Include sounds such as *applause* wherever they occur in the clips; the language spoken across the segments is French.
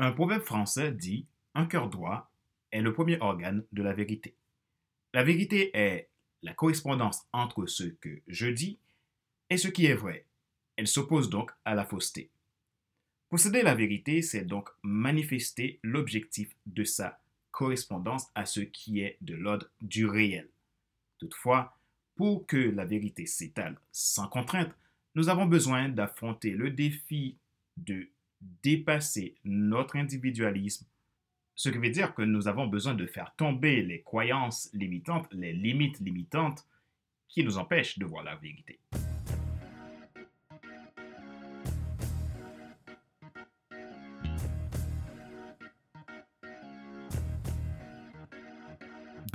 Un proverbe français dit Un cœur droit est le premier organe de la vérité. La vérité est la correspondance entre ce que je dis et ce qui est vrai. Elle s'oppose donc à la fausseté. Posséder la vérité, c'est donc manifester l'objectif de sa correspondance à ce qui est de l'ordre du réel. Toutefois, pour que la vérité s'étale sans contrainte, nous avons besoin d'affronter le défi de dépasser notre individualisme, ce qui veut dire que nous avons besoin de faire tomber les croyances limitantes, les limites limitantes qui nous empêchent de voir la vérité.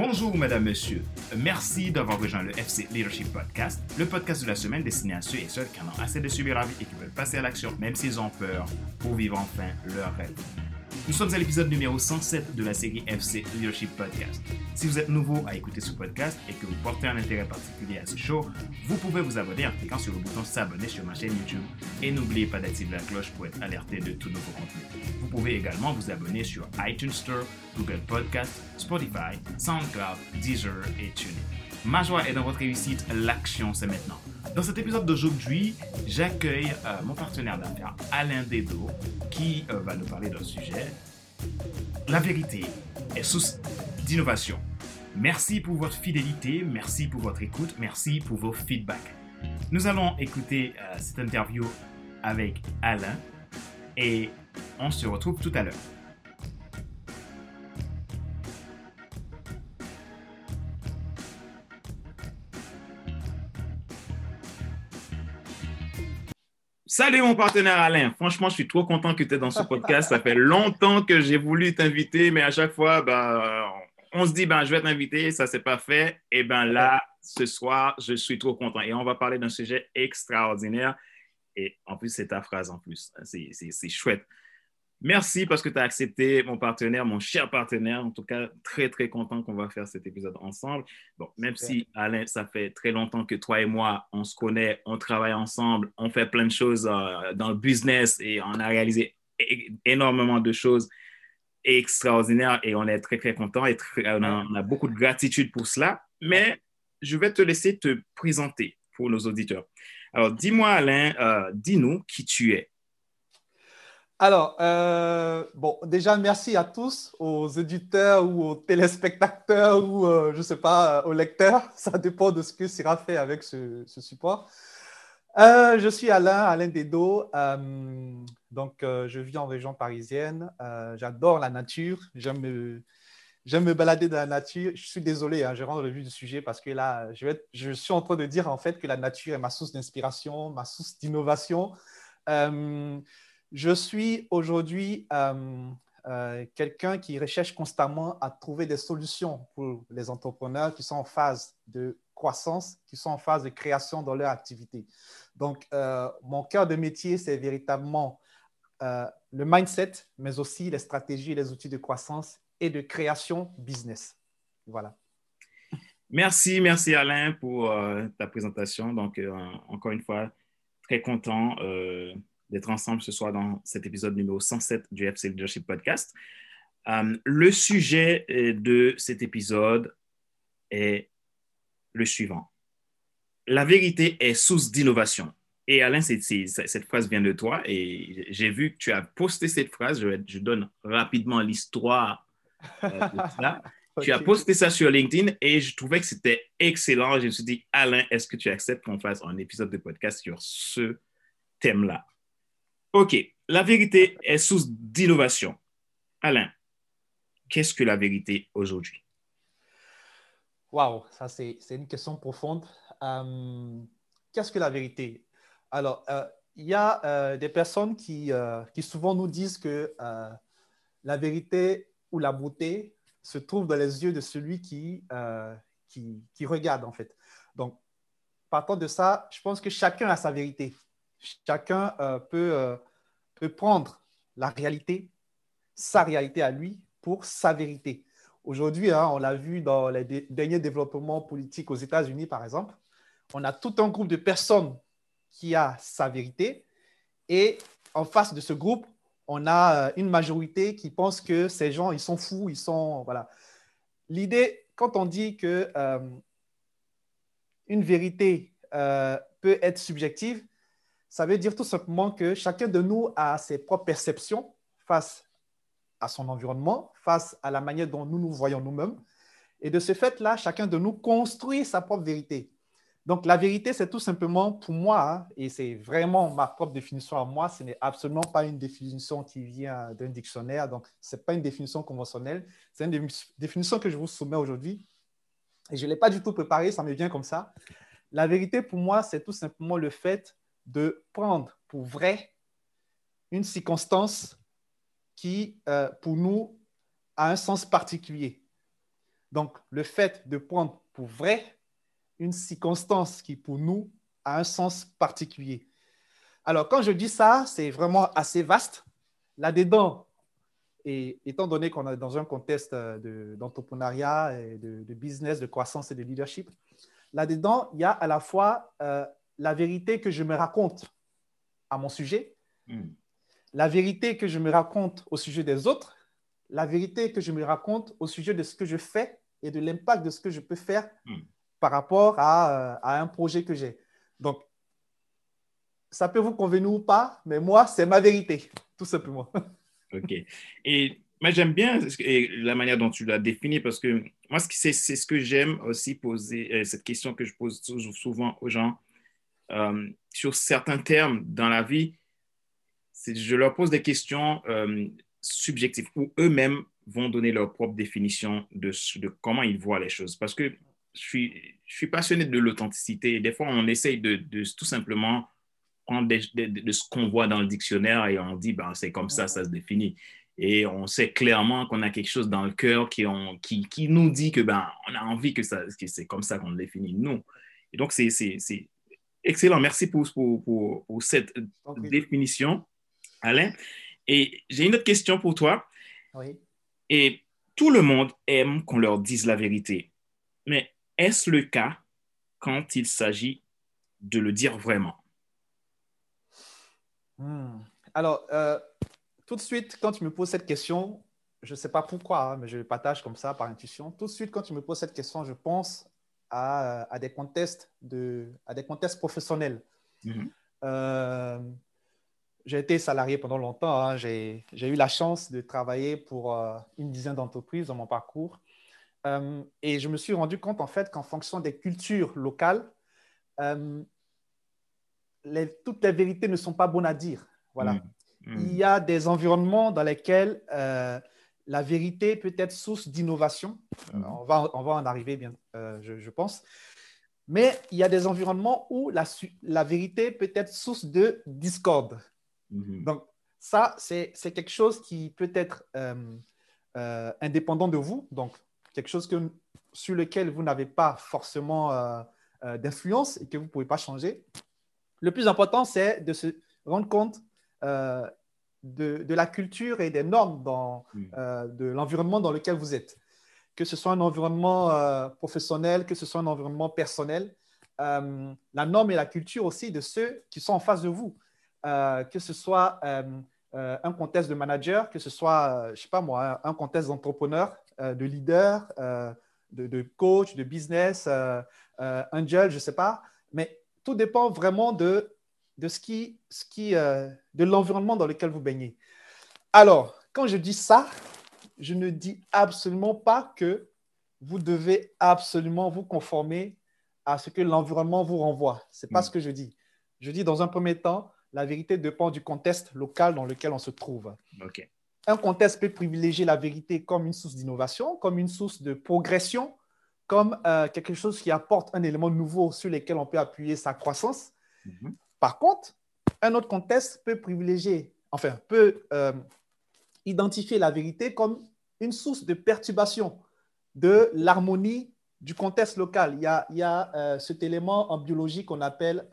Bonjour, mesdames, messieurs. Merci d'avoir rejoint le FC Leadership Podcast, le podcast de la semaine destiné à ceux et celles qui en ont assez de subir la vie et qui veulent passer à l'action, même s'ils ont peur, pour vivre enfin leur rêve. Nous sommes à l'épisode numéro 107 de la série FC Leadership Podcast. Si vous êtes nouveau à écouter ce podcast et que vous portez un intérêt particulier à ce show, vous pouvez vous abonner en cliquant sur le bouton s'abonner sur ma chaîne YouTube et n'oubliez pas d'activer la cloche pour être alerté de tous nouveaux contenus. Vous pouvez également vous abonner sur iTunes Store, Google Podcast, Spotify, SoundCloud, Deezer et TuneIn. Ma joie est dans votre réussite, l'action c'est maintenant. Dans cet épisode d'aujourd'hui, j'accueille euh, mon partenaire d'affaires Alain Dedo qui euh, va nous parler d'un sujet. La vérité est source d'innovation. Merci pour votre fidélité, merci pour votre écoute, merci pour vos feedbacks. Nous allons écouter euh, cette interview avec Alain et on se retrouve tout à l'heure. Salut mon partenaire Alain. Franchement, je suis trop content que tu es dans ce podcast. Ça fait longtemps que j'ai voulu t'inviter, mais à chaque fois, ben, on se dit, ben, je vais t'inviter, ça s'est pas fait. Et ben là, ce soir, je suis trop content. Et on va parler d'un sujet extraordinaire. Et en plus, c'est ta phrase en plus. C'est chouette. Merci parce que tu as accepté mon partenaire, mon cher partenaire. En tout cas, très, très content qu'on va faire cet épisode ensemble. Bon, même si, Alain, ça fait très longtemps que toi et moi, on se connaît, on travaille ensemble, on fait plein de choses euh, dans le business et on a réalisé énormément de choses extraordinaires et on est très, très content et on, a, beaucoup de gratitude pour cela. Mais je vais te laisser te présenter pour nos auditeurs. Alors, dis-moi, Alain, euh, dis-nous qui tu es. Alors, euh, bon, déjà, merci à tous, aux éditeurs ou aux téléspectateurs ou, euh, je ne sais pas, euh, aux lecteurs. *laughs* Ça dépend de ce que sera fait avec ce, support. je suis Alain, Alain Dedo. donc, je vis en région parisienne. J'adore la nature. J'aime me, me balader dans la nature. Je suis désolé, hein, je rentre le vue du sujet parce que là, je suis en train de dire en fait que la nature est ma source d'inspiration, ma source d'innovation. Je suis aujourd'hui euh, euh, quelqu'un qui recherche constamment à trouver des solutions pour les entrepreneurs qui sont en phase de croissance, qui sont en phase de création dans leur activité. Donc, euh, mon cœur de métier, c'est véritablement le mindset, mais aussi les stratégies et les outils de croissance et de création business. Voilà. Merci, merci Alain pour ta présentation. Donc, encore une fois, très content d'être ensemble ce soir dans cet épisode numéro 107 du FC Leadership Podcast. Euh, le sujet euh, de cet épisode est le suivant. La vérité est source d'innovation. Et Alain, cette phrase vient de toi et j'ai vu que tu as posté cette phrase. Je, donne rapidement l'histoire euh, de *laughs* cela. Tu as posté ça sur LinkedIn et je trouvais que c'était excellent. Je me suis dit, Alain, est-ce que tu acceptes qu'on fasse un épisode de podcast sur ce thème-là? OK, la vérité est source d'innovation. Alain, qu'est-ce que la vérité aujourd'hui? Wow, ça c'est une question profonde. Euh, qu'est-ce que la vérité? Alors, euh, il y a euh, des personnes qui, qui, souvent nous disent que la vérité ou la beauté se trouve dans les yeux de celui qui, qui, qui, regarde, en fait. Donc, partant de ça, je pense que chacun a sa vérité. Chacun euh, peut, euh, peut prendre la réalité, sa réalité à lui, pour sa vérité. Aujourd'hui, hein, on l'a vu dans les derniers développements politiques aux États-Unis, par exemple, on a tout un groupe de personnes qui a sa vérité et en face de ce groupe, on a une majorité qui pense que ces gens, ils sont fous, ils sont... Voilà. L'idée, quand on dit que une vérité peut être subjective, ça veut dire tout simplement que chacun de nous a ses propres perceptions face à son environnement, face à la manière dont nous nous voyons nous-mêmes. Et de ce fait-là, chacun de nous construit sa propre vérité. Donc, la vérité, c'est tout simplement pour moi, hein, et c'est vraiment ma propre définition à moi, ce n'est absolument pas une définition qui vient d'un dictionnaire, donc ce n'est pas une définition conventionnelle, c'est une définition que je vous soumets aujourd'hui. Et je ne l'ai pas du tout préparée, ça me vient comme ça. La vérité, pour moi, c'est tout simplement le fait de prendre pour vrai une circonstance qui, euh, pour nous, a un sens particulier. Donc, le fait de prendre pour vrai une circonstance qui, pour nous, a un sens particulier. Alors, quand je dis ça, c'est vraiment assez vaste. Là-dedans, et étant donné qu'on est dans un contexte euh, d'entrepreneuriat, de, business, de croissance et de leadership, là-dedans, il y a à la fois euh, la vérité que je me raconte à mon sujet, hmm la vérité que je me raconte au sujet des autres, la vérité que je me raconte au sujet de ce que je fais et de l'impact de ce que je peux faire hmm. par rapport à, à, un projet que j'ai. Donc, ça peut vous convenir ou pas, mais moi, c'est ma vérité, tout simplement. *laughs* OK. Et moi, j'aime bien la manière dont tu l'as défini parce que moi, c'est ce que j'aime aussi poser, euh, cette question que je pose souvent aux gens euh, sur certains termes dans la vie je leur pose des questions euh, subjectives où eux-mêmes vont donner leur propre définition de, comment ils voient les choses. Parce que je suis, je passionné de l'authenticité. Des fois, on essaye de, tout simplement prendre de, ce qu'on voit dans le dictionnaire et on dit, ben, c'est comme ça, ça se définit. Et on sait clairement qu'on a quelque chose dans le cœur qui, nous dit que ben, on a envie que c'est comme ça qu'on le définit, nous. Et donc, c'est excellent. Merci pour, pour, pour, pour cette définition. Alain. Et j'ai une autre question pour toi. Oui. Et tout le monde aime qu'on leur dise la vérité. Mais est-ce le cas quand il s'agit de le dire vraiment? Hmm. Alors, euh, tout de suite, quand tu me poses cette question, je ne sais pas pourquoi, hein, mais je le partage comme ça par intuition. Tout de suite, quand tu me poses cette question, je pense à, à des, contextes de, à des contextes professionnels. Mm-hmm. Euh, j'ai été salarié pendant longtemps. Hein. J'ai eu la chance de travailler pour euh, une dizaine d'entreprises dans mon parcours. Euh, et je me suis rendu compte, en fait, qu'en fonction des cultures locales, toutes les vérités ne sont pas bonnes à dire. Voilà. Mmh. Mmh. Il y a des environnements dans lesquels la vérité peut être source d'innovation. On, va, on va en arriver, bien, je, je, pense. Mais il y a des environnements où la, la vérité peut être source de discorde. Mhm. Donc, ça, c'est quelque chose qui peut être euh, euh, indépendant de vous, donc quelque chose que, sur lequel vous n'avez pas forcément euh, d'influence et que vous ne pouvez pas changer. Le plus important, c'est de se rendre compte de, de, la culture et des normes dans, mhm. de l'environnement dans lequel vous êtes. Que ce soit un environnement professionnel, que ce soit un environnement personnel, la norme et la culture aussi de ceux qui sont en face de vous. Euh, que ce soit euh, euh, un contexte de manager, que ce soit, je sais pas moi, un contexte d'entrepreneur, de leader, de, coach, de business, angel, je sais pas. Mais tout dépend vraiment de, de ce qui, ce qui, de l'environnement dans lequel vous baignez. Alors, quand je dis ça, je ne dis absolument pas que vous devez absolument vous conformer à ce que l'environnement vous renvoie. Ce n'est pas hmm. ce que je dis. Je dis dans un premier temps, la vérité dépend du contexte local dans lequel on se trouve. Un contexte peut privilégier la vérité comme une source d'innovation, comme une source de progression, comme euh, quelque chose qui apporte un élément nouveau sur lequel on peut appuyer sa croissance. Mhm. Par contre, un autre contexte peut privilégier, enfin, peut euh, identifier la vérité comme une source de perturbation de l'harmonie du contexte local. Il y a, il y a euh, cet élément en biologie qu'on appelle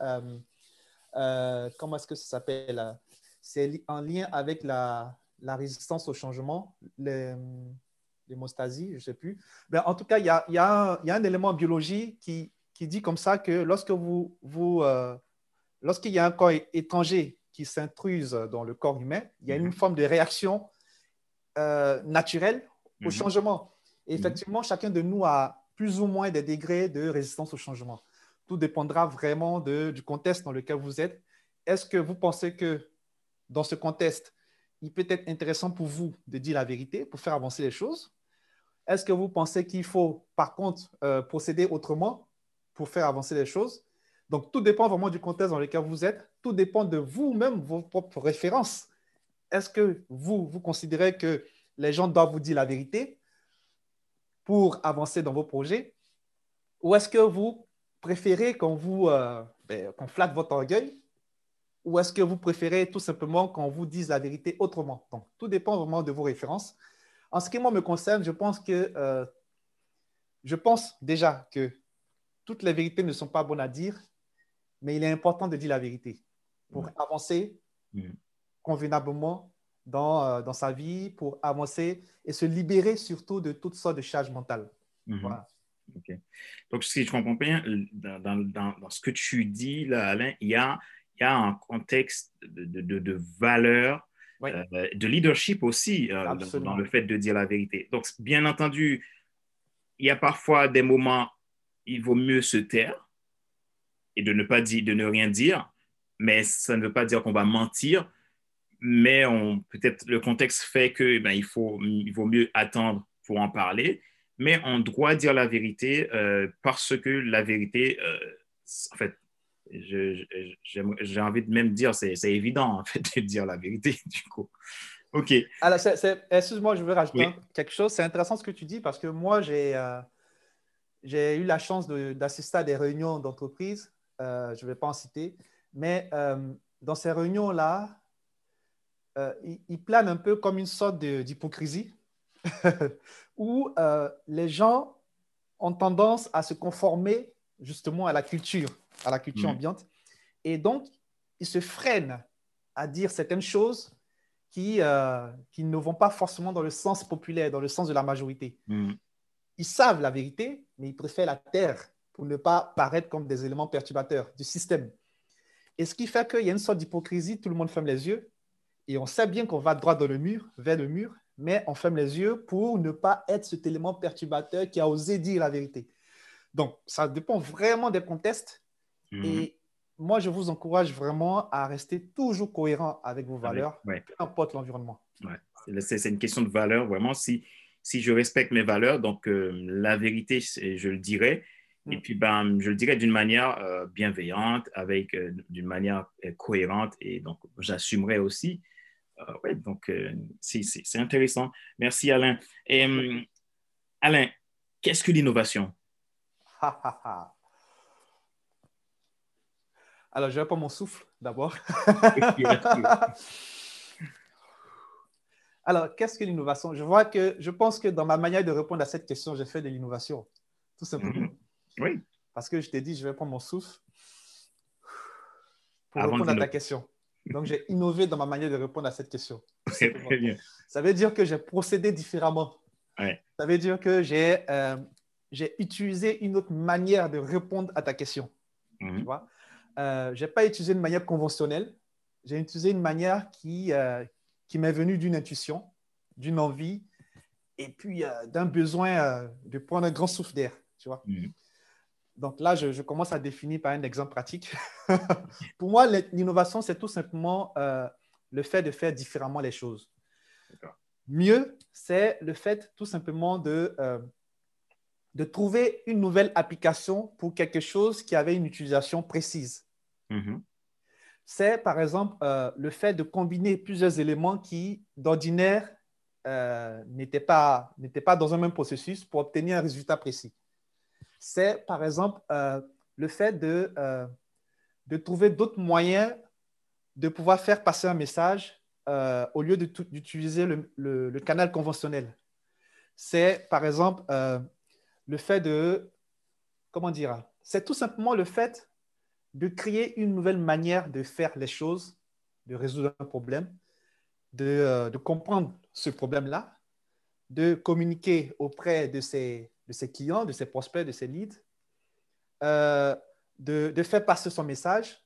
euh, comment est-ce que ça s'appelle C'est en lien avec la, résistance au changement, l'hémostasie, je ne sais plus. Ben, en tout cas, il y a, un, élément en biologie qui, qui, dit comme ça que lorsque vous, vous lorsqu'il y a un corps étranger qui s'intrusent dans le corps humain, il y a une Mhm. forme de réaction euh, naturelle au Mhm. changement. Et Mhm. effectivement, chacun de nous a plus ou moins des degrés de résistance au changement. Tout dépendra vraiment de- du contexte dans lequel vous êtes. Est-ce que vous pensez que dans ce contexte, il peut être intéressant pour vous de dire la vérité pour faire avancer les choses? Est-ce que vous pensez qu'il faut, par contre, euh, procéder autrement pour faire avancer les choses? Donc, tout dépend vraiment du contexte dans lequel vous êtes. Tout dépend de vous-même, vos propres références. Est-ce que vous, vous considérez que les gens doivent vous dire la vérité pour avancer dans vos projets? Ou est-ce que vous préférez qu'on vous euh, ben, qu'on flatte votre orgueil? Ou est-ce que vous préférez tout simplement qu'on vous dise la vérité autrement? Donc, tout dépend vraiment de vos références. En ce qui me concerne, je pense que euh, je pense déjà que toutes les vérités ne sont pas bonnes à dire, mais il est important de dire la vérité pour avancer convenablement dans, euh, dans sa vie, pour avancer et se libérer surtout de toutes sortes de charges mentales. Mhm. Voilà. OK. Donc, si je comprends bien, dans, dans- dans- ce que tu dis, là, Alain, il y a, il y a un contexte de, de, de- valeur, Oui. euh, de leadership aussi euh, dans le fait de dire la vérité. Donc, bien entendu, il y a parfois des moments, il vaut mieux se taire et de ne pas dire, de ne rien dire, mais ça ne veut pas dire qu'on va mentir, mais peut-être le contexte fait que eh ben, il, faut, il vaut mieux attendre pour en parler, mais on doit dire la vérité euh, parce que la vérité, euh, en fait, j'ai envie de même dire, c'est évident en fait de dire la vérité *laughs* du coup. Ok. Alors, excuse-moi, je veux rajouter Oui. quelque chose. C'est intéressant ce que tu dis parce que moi, j'ai euh, eu la chance de- d'assister à des réunions d'entreprise. Euh, je ne vais pas en citer, mais euh, dans ces réunions-là, euh, ils planent un peu comme une sorte d'hypocrisie *laughs* où les gens ont tendance à se conformer justement à la culture, à la culture Mhm. ambiante. Et donc, ils se freinent à dire certaines choses qui, qui ne vont pas forcément dans le sens populaire, dans le sens de la majorité. Mhm. Ils savent la vérité, mais ils préfèrent la taire pour ne pas paraître comme des éléments perturbateurs du système. Et ce qui fait qu'il y a une sorte d'hypocrisie, tout le monde ferme les yeux, et on sait bien qu'on va droit dans le mur, vers le mur, mais on ferme les yeux pour ne pas être cet élément perturbateur qui a osé dire la vérité. Donc, ça dépend vraiment des contextes. Mhm. Et moi, je vous encourage vraiment à rester toujours cohérent avec vos valeurs, Ouais. peu importe l'environnement. C'est c'est une question de valeur, vraiment. Si, si je respecte mes valeurs, donc euh, la vérité, je le dirai. Et Mm. puis, ben, je le dirai d'une manière euh, bienveillante, avec euh, d'une manière euh, cohérente, et donc j'assumerai aussi. Ouais, donc c'est intéressant. Merci, Alain. Et, hum, Alain, qu'est-ce que l'innovation? Alors, je vais pas mon souffle d'abord. *laughs* Alors, qu'est-ce que l'innovation? Je vois que je pense que dans ma manière de répondre à cette question, j'ai fait de l'innovation, tout simplement. Mhm. Oui. Parce que je t'ai dit, je vais prendre mon souffle pour Avant répondre à ta question. Donc, j'ai innové dans ma manière de répondre à cette question. Très, très bien. Ça veut dire que j'ai procédé différemment. Ouais. Ça veut dire que j'ai euh, j'ai utilisé une autre manière de répondre à ta question. Tu Mhm. vois euh, je n'ai pas utilisé une manière conventionnelle. J'ai utilisé une manière qui, euh, qui m'est venue d'une intuition, d'une envie, et puis d'un besoin de prendre un grand souffle d'air. Tu vois Mhm. Donc là, je, je commence à définir par un exemple pratique. *laughs* Pour moi, l'innovation, c'est tout simplement euh, le fait de faire différemment les choses. Mieux, c'est le fait tout simplement de, euh, de trouver une nouvelle application pour quelque chose qui avait une utilisation précise. Mhm. C'est par exemple euh, le fait de combiner plusieurs éléments qui, d'ordinaire, n'étaient pas, n'étaient pas dans un même processus pour obtenir un résultat précis. C'est par exemple euh, le fait de, euh, de trouver d'autres moyens de pouvoir faire passer un message euh, au lieu d'utiliser le, le- canal conventionnel. C'est par exemple le fait de, comment dire, c'est tout simplement le fait de créer une nouvelle manière de faire les choses, de résoudre un problème, de, de comprendre ce problème-là, de communiquer auprès de ses, de ses clients, de ses prospects, de ses leads, euh, de, de faire passer son message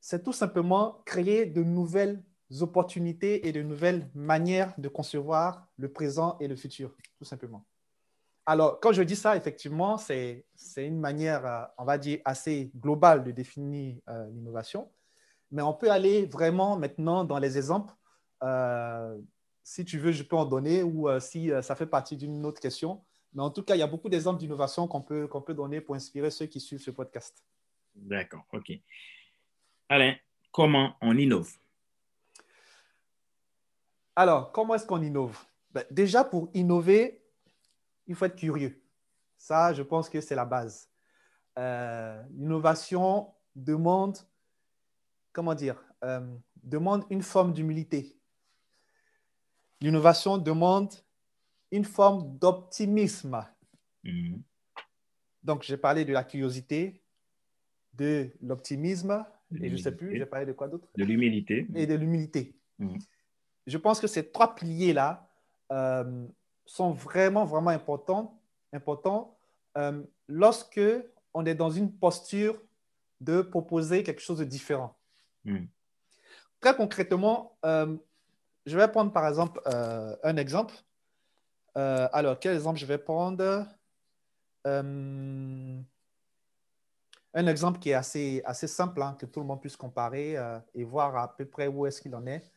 c'est tout simplement créer de nouvelles opportunités et de nouvelles manières de concevoir le présent et le futur, tout simplement. Alors, quand je dis ça, effectivement, c'est une manière, euh, on va dire, assez globale de définir euh, l'innovation. Mais on peut aller vraiment maintenant dans les exemples. Si tu veux, je peux en donner ou si ça fait partie d'une autre question. Mais en tout cas, il y a beaucoup d'exemples d'innovation qu'on peut, qu'on peut donner pour inspirer ceux qui suivent ce podcast. D'accord, OK. Alain, comment on innove? Alors, comment est-ce qu'on innove? Ben, Déjà, pour innover, il faut être curieux. Ça, je pense que c'est la base. Euh, l'innovation demande, comment dire, euh, demande une forme d'humilité. L'innovation demande une forme d'optimisme. Mhm. Donc, j'ai parlé de la curiosité, de l'optimisme, et je ne sais plus, j'ai parlé de quoi d'autre? De l'humilité. Et de l'humilité. Mhm. Je pense que ces trois piliers-là euh, sont vraiment, vraiment importants, importants euh, lorsque on est dans une posture de proposer quelque chose de différent. Mhm. Très concrètement, euh, je vais prendre par exemple un exemple. Alors, quel exemple je vais prendre? Un exemple qui est assez, assez simple, hein, que tout le monde puisse comparer euh, et voir à peu près où est-ce qu'il en est.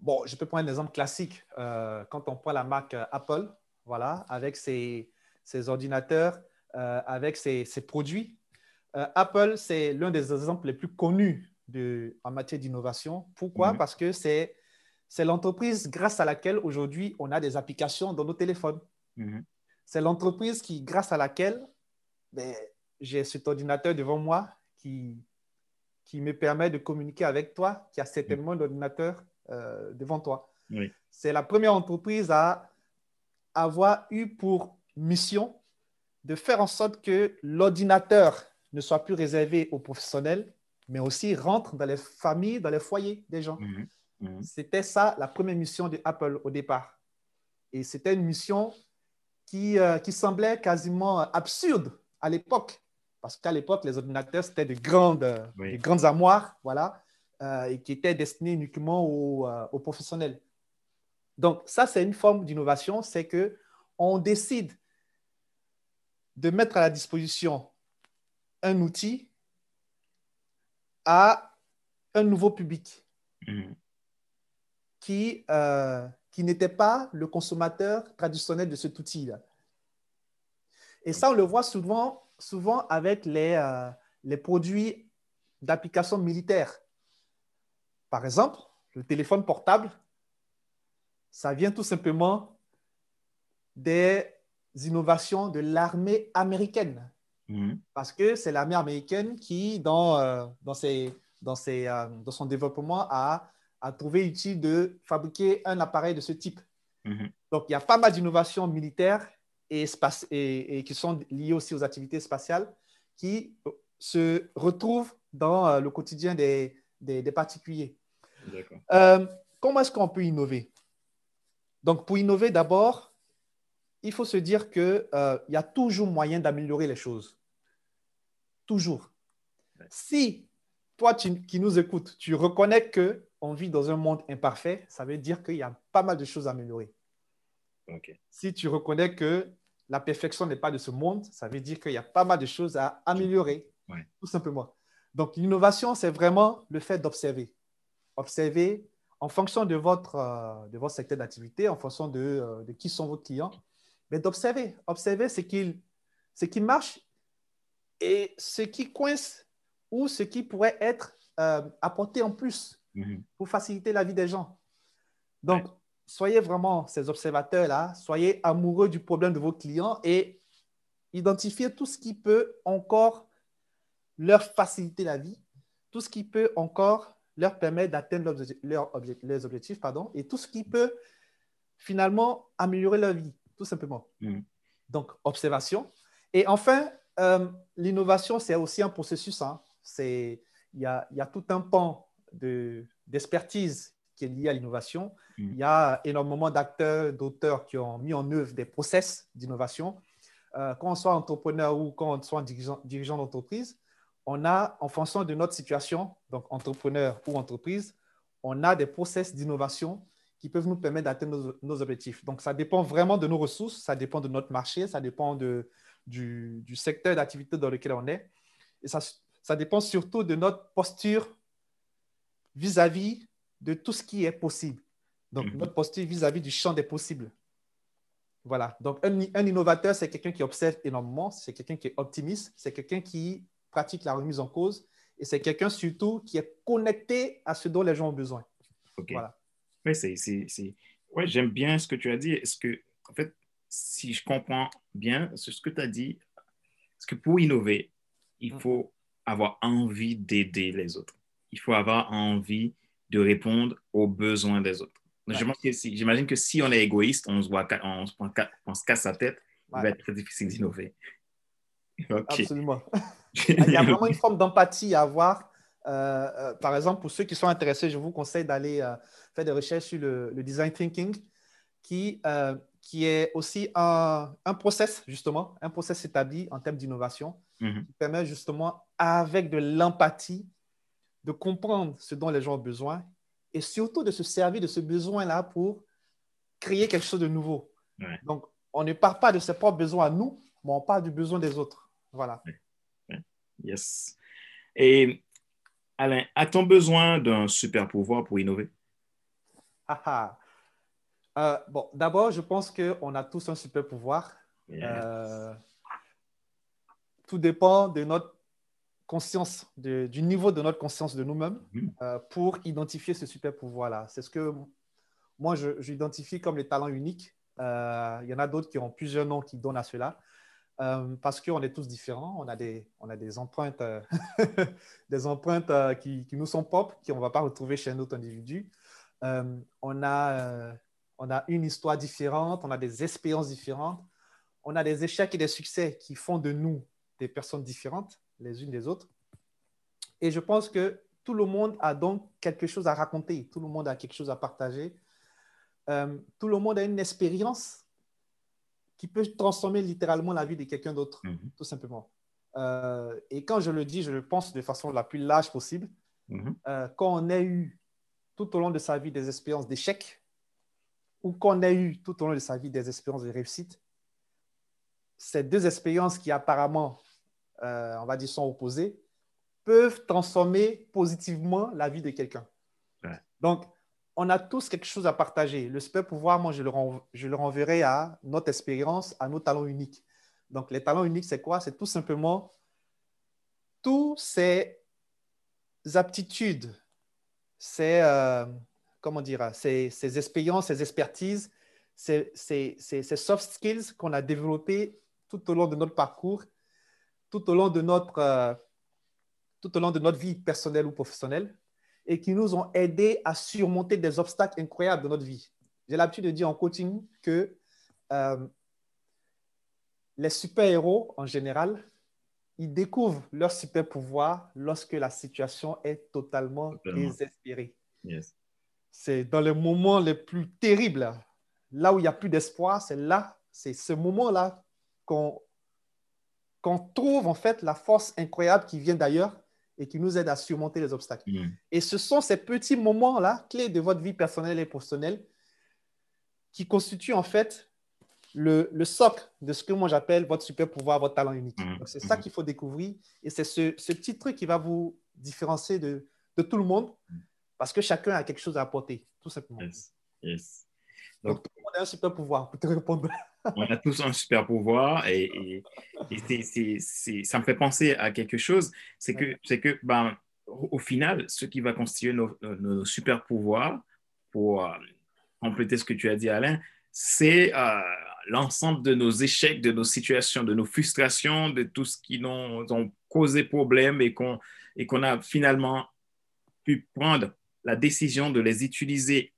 Bon, je peux prendre un exemple classique. Euh, quand on prend la marque euh, Apple, voilà, avec ses, ses ordinateurs, avec ses, ses produits. Apple, c'est l'un des exemples les plus connus de, en matière d'innovation. Pourquoi? Mhm. Parce que c'est l'entreprise grâce à laquelle aujourd'hui on a des applications dans nos téléphones. Mhm. C'est l'entreprise qui, grâce à laquelle ben, j'ai cet ordinateur devant moi qui, qui me permet de communiquer avec toi, qui a certainement un ordinateur euh, devant toi. C'est la première entreprise à avoir eu pour mission de faire en sorte que l'ordinateur ne soit plus réservé aux professionnels, mais aussi rentre dans les familles, dans les foyers des gens. Mhm. Mhm. C'était ça la première mission de Apple au départ. Et c'était une mission qui, euh, qui semblait quasiment absurde à l'époque. Parce qu'à l'époque, les ordinateurs, c'était de grandes, grandes armoires, voilà, euh, et qui étaient destinés uniquement euh, aux, professionnels. Donc, ça, c'est une forme d'innovation, c'est que on décide de mettre à la disposition un outil à un nouveau public mm. Qui, euh, qui n'était pas le consommateur traditionnel de cet outil-là. Et ça, on le voit souvent souvent avec les, euh, les produits d'application militaire. Par exemple, le téléphone portable, ça vient tout simplement des innovations de l'armée américaine. Mhm. Parce que c'est l'armée américaine qui, dans, euh, dans, ses, dans, ses, euh, dans, son développement, a, a, trouvé utile de fabriquer un appareil de ce type. Mhm. Donc, il y a pas mal d'innovations militaires et, et, qui sont liées aussi aux activités spatiales qui se retrouvent dans euh, le quotidien des, des, particuliers. Euh, comment est-ce qu'on peut innover? Donc, pour innover, d'abord, il faut se dire qu'il euh, y a toujours moyen d'améliorer les choses. Toujours. Si toi qui nous écoutes, tu reconnais qu'on vit dans un monde imparfait, ça veut dire qu'il y a pas mal de choses à améliorer. Si tu reconnais que la perfection n'est pas de ce monde, ça veut dire qu'il y a pas mal de choses à améliorer, tout simplement. Donc, l'innovation, c'est vraiment le fait d'observer. Observer en fonction de votre, euh, de votre secteur d'activité, en fonction de, euh, de, qui sont vos clients, mais d'observer. Observer ce qui, ce qui marche et ce qui coince ou ce qui pourrait être euh, apporté en plus mhm. pour faciliter la vie des gens. Donc, soyez vraiment ces observateurs-là, soyez amoureux du problème de vos clients et identifiez tout ce qui peut encore leur faciliter la vie, tout ce qui peut encore leur permettre d'atteindre leurs objectifs, pardon, et tout ce qui peut finalement améliorer leur vie, tout simplement. Mm. Donc, observation. Et enfin, euh, l'innovation, c'est aussi un processus. Hein. Il y a, y a, tout un pan d'expertise qui est lié à l'innovation. Mm. Il y a énormément d'acteurs, d'auteurs qui ont mis en œuvre des process d'innovation. Euh, quand on soit entrepreneur ou quand on soit dirigeant, dirigeant d'entreprise, on a, en fonction de notre situation, donc entrepreneur ou entreprise, on a des process d'innovation qui peuvent nous permettre d'atteindre nos, objectifs. Donc, ça dépend vraiment de nos ressources, ça dépend de notre marché, ça dépend de, du, secteur d'activité dans lequel on est. Et ça, ça dépend surtout de notre posture vis-à-vis de tout ce qui est possible. Donc, mhm. notre posture vis-à-vis du champ des possibles. Voilà. Donc, un, un innovateur, c'est quelqu'un qui observe énormément, c'est quelqu'un qui est optimiste, c'est quelqu'un qui pratique la remise en cause et c'est quelqu'un surtout qui est connecté à ce dont les gens ont besoin. OK. Voilà. Oui, c'est, ouais, j'aime bien ce que tu as dit. Est-ce que, en fait, si je comprends bien ce que tu as dit, est-ce que pour innover, il mm. faut avoir envie d'aider les autres? Il faut avoir envie de répondre aux besoins des autres. J'imagine que si on est égoïste, on se, voit, on, se, casse sa tête, il va être très difficile d'innover. *laughs* Absolument. *laughs* il y a vraiment une forme d'empathie à avoir. Euh, euh, par exemple, pour ceux qui sont intéressés, je vous conseille d'aller euh, faire des recherches sur le, design thinking, qui, qui est aussi un, un, process, justement, un process établi en termes d'innovation, mhm. qui permet justement, avec de l'empathie, de comprendre ce dont les gens ont besoin et surtout de se servir de ce besoin-là pour créer quelque chose de nouveau. Donc, on ne part pas de ses propres besoins à nous, mais on part du besoin des autres. Voilà. Yes. Et Alain, a-t-on besoin d'un super pouvoir pour innover? Ah, ah. Euh, bon, d'abord, je pense qu'on a tous un super pouvoir. Euh, tout dépend de notre conscience, du niveau de notre conscience de nous-mêmes mm-hmm. euh, pour identifier ce super pouvoir-là. C'est ce que moi, j'identifie comme les talents uniques. il y en a d'autres qui ont plusieurs noms qui donnent à cela. Euh, parce qu'on est tous différents, on a des, on a des empreintes, euh, *laughs* des empreintes euh, qui, qui, nous sont propres, qu'on ne va pas retrouver chez un autre individu. on, a, on a une histoire différente, on a des expériences différentes, on a des échecs et des succès qui font de nous des personnes différentes les unes des autres. Et je pense que tout le monde a donc quelque chose à raconter, tout le monde a quelque chose à partager, tout le monde a une expérience qui peut transformer littéralement la vie de quelqu'un d'autre, mhm. tout simplement. Euh, et quand je le dis, je le pense de façon la plus large possible. Mhm. Euh, quand on a eu tout au long de sa vie des expériences d'échec, ou qu'on a eu tout au long de sa vie des expériences de réussite, ces deux expériences qui apparemment, euh, on va dire, sont opposées, peuvent transformer positivement la vie de quelqu'un. Donc, on a tous quelque chose à partager. Le super pouvoir, moi, je le, je le renverrai à notre expérience, à nos talents uniques. Donc, les talents uniques, c'est quoi? C'est tout simplement toutes ces aptitudes, ces, euh, comment dire, ces, ces, expériences, ces expertises, ces, ces, ces soft skills qu'on a développées tout au long de notre parcours, tout au long de notre, euh, tout au long de notre vie personnelle ou professionnelle et qui nous ont aidés à surmonter des obstacles incroyables de notre vie. J'ai l'habitude de dire en coaching que euh, les super-héros, en général, ils découvrent leur super pouvoir lorsque la situation est totalement, désespérée. C'est dans les moments les plus terribles, là où il n'y a plus d'espoir, c'est là, c'est ce moment-là qu'on trouve en fait la force incroyable qui vient d'ailleurs et qui nous aide à surmonter les obstacles. Mm. Et ce sont ces petits moments-là, clés de votre vie personnelle et professionnelle, qui constituent en fait le, le socle de ce que moi j'appelle votre super pouvoir, votre talent unique. Mm. C'est ça mm. qu'il faut découvrir et c'est ce, ce, petit truc qui va vous différencier de, de, tout le monde parce que chacun a quelque chose à apporter, tout simplement. Yes. Donc, tout le monde a un super pouvoir pour te répondre. *laughs* on a tous un super pouvoir et, ça me fait penser à quelque chose, c'est que, c'est que ben, au final, ce qui va constituer nos, super pouvoirs, pour euh, compléter ce que tu as dit, Alain, c'est euh, l'ensemble de nos échecs, de nos situations, de nos frustrations, de tout ce qui nous ont causé problème et qu'on, et qu'on a finalement pu prendre la décision de les utiliser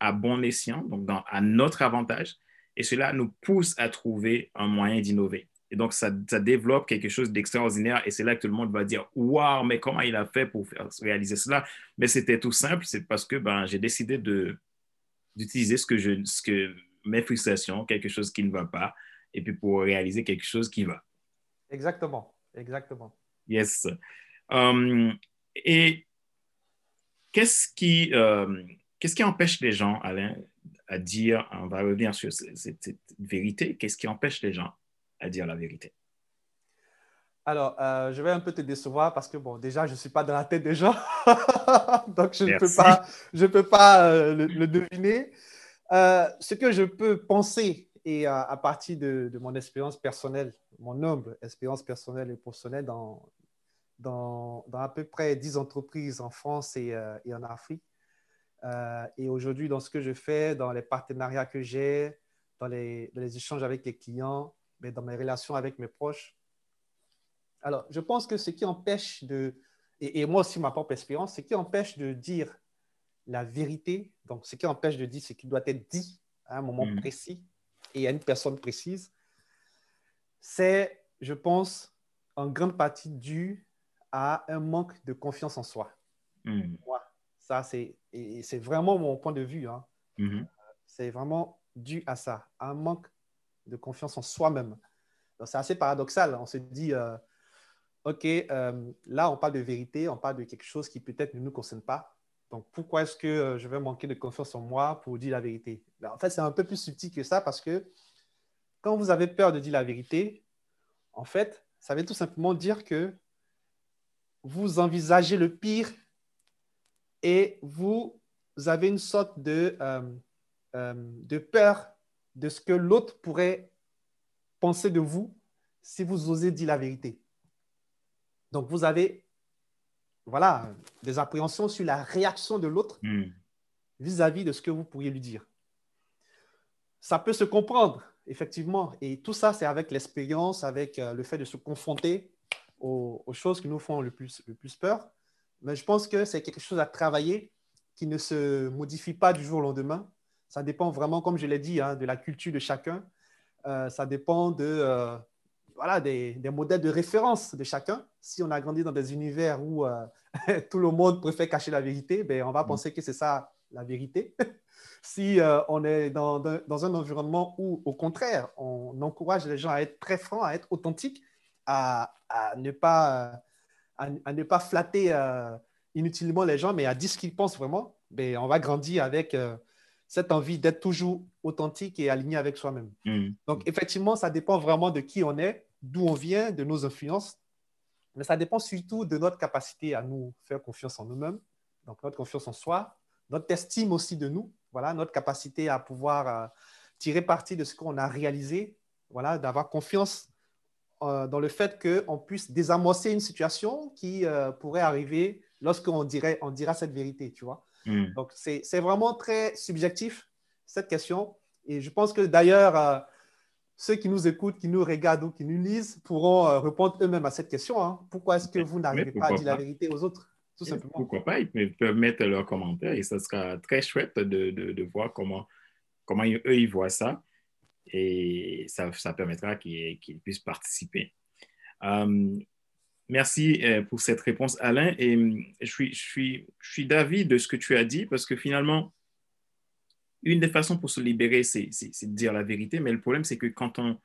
à bon escient, donc à notre avantage et cela nous pousse à trouver un moyen d'innover. Et donc, ça, développe quelque chose d'extraordinaire et c'est là que tout le monde va dire Waouh, mais comment il a fait pour faire, réaliser cela? Mais c'était tout simple, c'est parce que ben, j'ai décidé d'utiliser ce que, je, ce que mes frustrations, quelque chose qui ne va pas, et puis pour réaliser quelque chose qui va. Exactement, exactement. Yes. Euh, et qu'est-ce qui, euh, qu'est-ce qui empêche les gens, Alain, à dire, on va revenir sur cette, vérité, qu'est-ce qui empêche les gens à dire la vérité? Alors, euh, je vais un peu te décevoir parce que, bon, déjà, je ne suis pas dans la tête des gens, *laughs* donc je ne peux pas, je peux pas le, deviner. ce que je peux penser, et à, partir de, mon expérience personnelle, mon humble expérience personnelle et professionnelle dans, dans, dans, à peu près 10 entreprises en France et, euh, et en Afrique. Euh, et aujourd'hui, dans ce que je fais, dans les partenariats que j'ai, dans les, les, échanges avec les clients, mais dans mes relations avec mes proches. Alors, je pense que ce qui empêche de, et, moi aussi ma propre expérience, ce qui empêche de dire la vérité, donc ce qui empêche de dire ce qui doit être dit à un moment mmh. précis et à une personne précise, c'est, je pense, en grande partie dû à un manque de confiance en soi. Hmm. Ça, c'est, c'est vraiment mon point de vue. Hein. Hmm. C'est vraiment dû à ça, à un manque de confiance en soi-même. C'est assez paradoxal. On se dit, euh, OK, euh, là, on parle de vérité, on parle de quelque chose qui peut-être ne nous concerne pas. Donc, pourquoi est-ce que euh, je vais manquer de confiance en moi pour dire la vérité? Ben, En fait, c'est un peu plus subtil que ça parce que quand vous avez peur de dire la vérité, en fait, ça veut tout simplement dire que vous envisagez le pire et vous avez une sorte de, euh, euh, de peur de ce que l'autre pourrait penser de vous si vous osez dire la vérité. Donc, vous avez voilà, des appréhensions sur la réaction de l'autre hmm. vis-à-vis de ce que vous pourriez lui dire. Ça peut se comprendre, effectivement, et tout ça, c'est avec l'expérience, avec euh, le fait de se confronter aux, choses qui nous font le plus, le plus peur. Mais je pense que c'est quelque chose à travailler qui ne se modifie pas du jour au lendemain. Ça dépend vraiment, comme je l'ai dit, hein, de la culture de chacun. Euh, ça dépend de, euh, voilà, des, des, modèles de référence de chacun. Si on a grandi dans des univers où euh, *laughs* tout le monde préfère cacher la vérité, ben, on va mm. penser que c'est ça la vérité. *laughs* si on est dans, dans, un environnement où, au contraire, on encourage les gens à être très francs, à être authentiques, à, ne, pas, à, ne pas flatter euh, inutilement les gens, mais à dire ce qu'ils pensent vraiment, ben, on va grandir avec euh, cette envie d'être toujours authentique et aligné avec soi-même. Mm. Donc, effectivement, ça dépend vraiment de qui on est, d'où on vient, de nos influences, mais ça dépend surtout de notre capacité à nous faire confiance en nous-mêmes, donc notre confiance en soi, notre estime aussi de nous, voilà, notre capacité à pouvoir euh, tirer parti de ce qu'on a réalisé, voilà, d'avoir confiance euh, dans le fait qu'on puisse désamorcer une situation qui euh, pourrait arriver lorsqu'on dirait, on dira cette vérité, tu vois. Hmm. Donc, c'est vraiment très subjectif, cette question. Et je pense que d'ailleurs, euh, ceux qui nous écoutent, qui nous regardent ou qui nous lisent pourront répondre eux-mêmes à cette question. Hein. Pourquoi est-ce que vous n'arrivez pas à dire la vérité aux autres tout simplement? Pourquoi pas? Ils peuvent mettre leurs commentaires et ça sera très chouette de, de, de voir comment, comment eux, ils voient ça et ça, ça permettra qu'ils puissent participer. Euh, merci euh, pour cette réponse, Alain. Et euh, je suis, je suis, je suis d'avis de ce que tu as dit parce que finalement, une des façons pour se libérer, c'est de dire la vérité. Mais le problème, c'est que quand on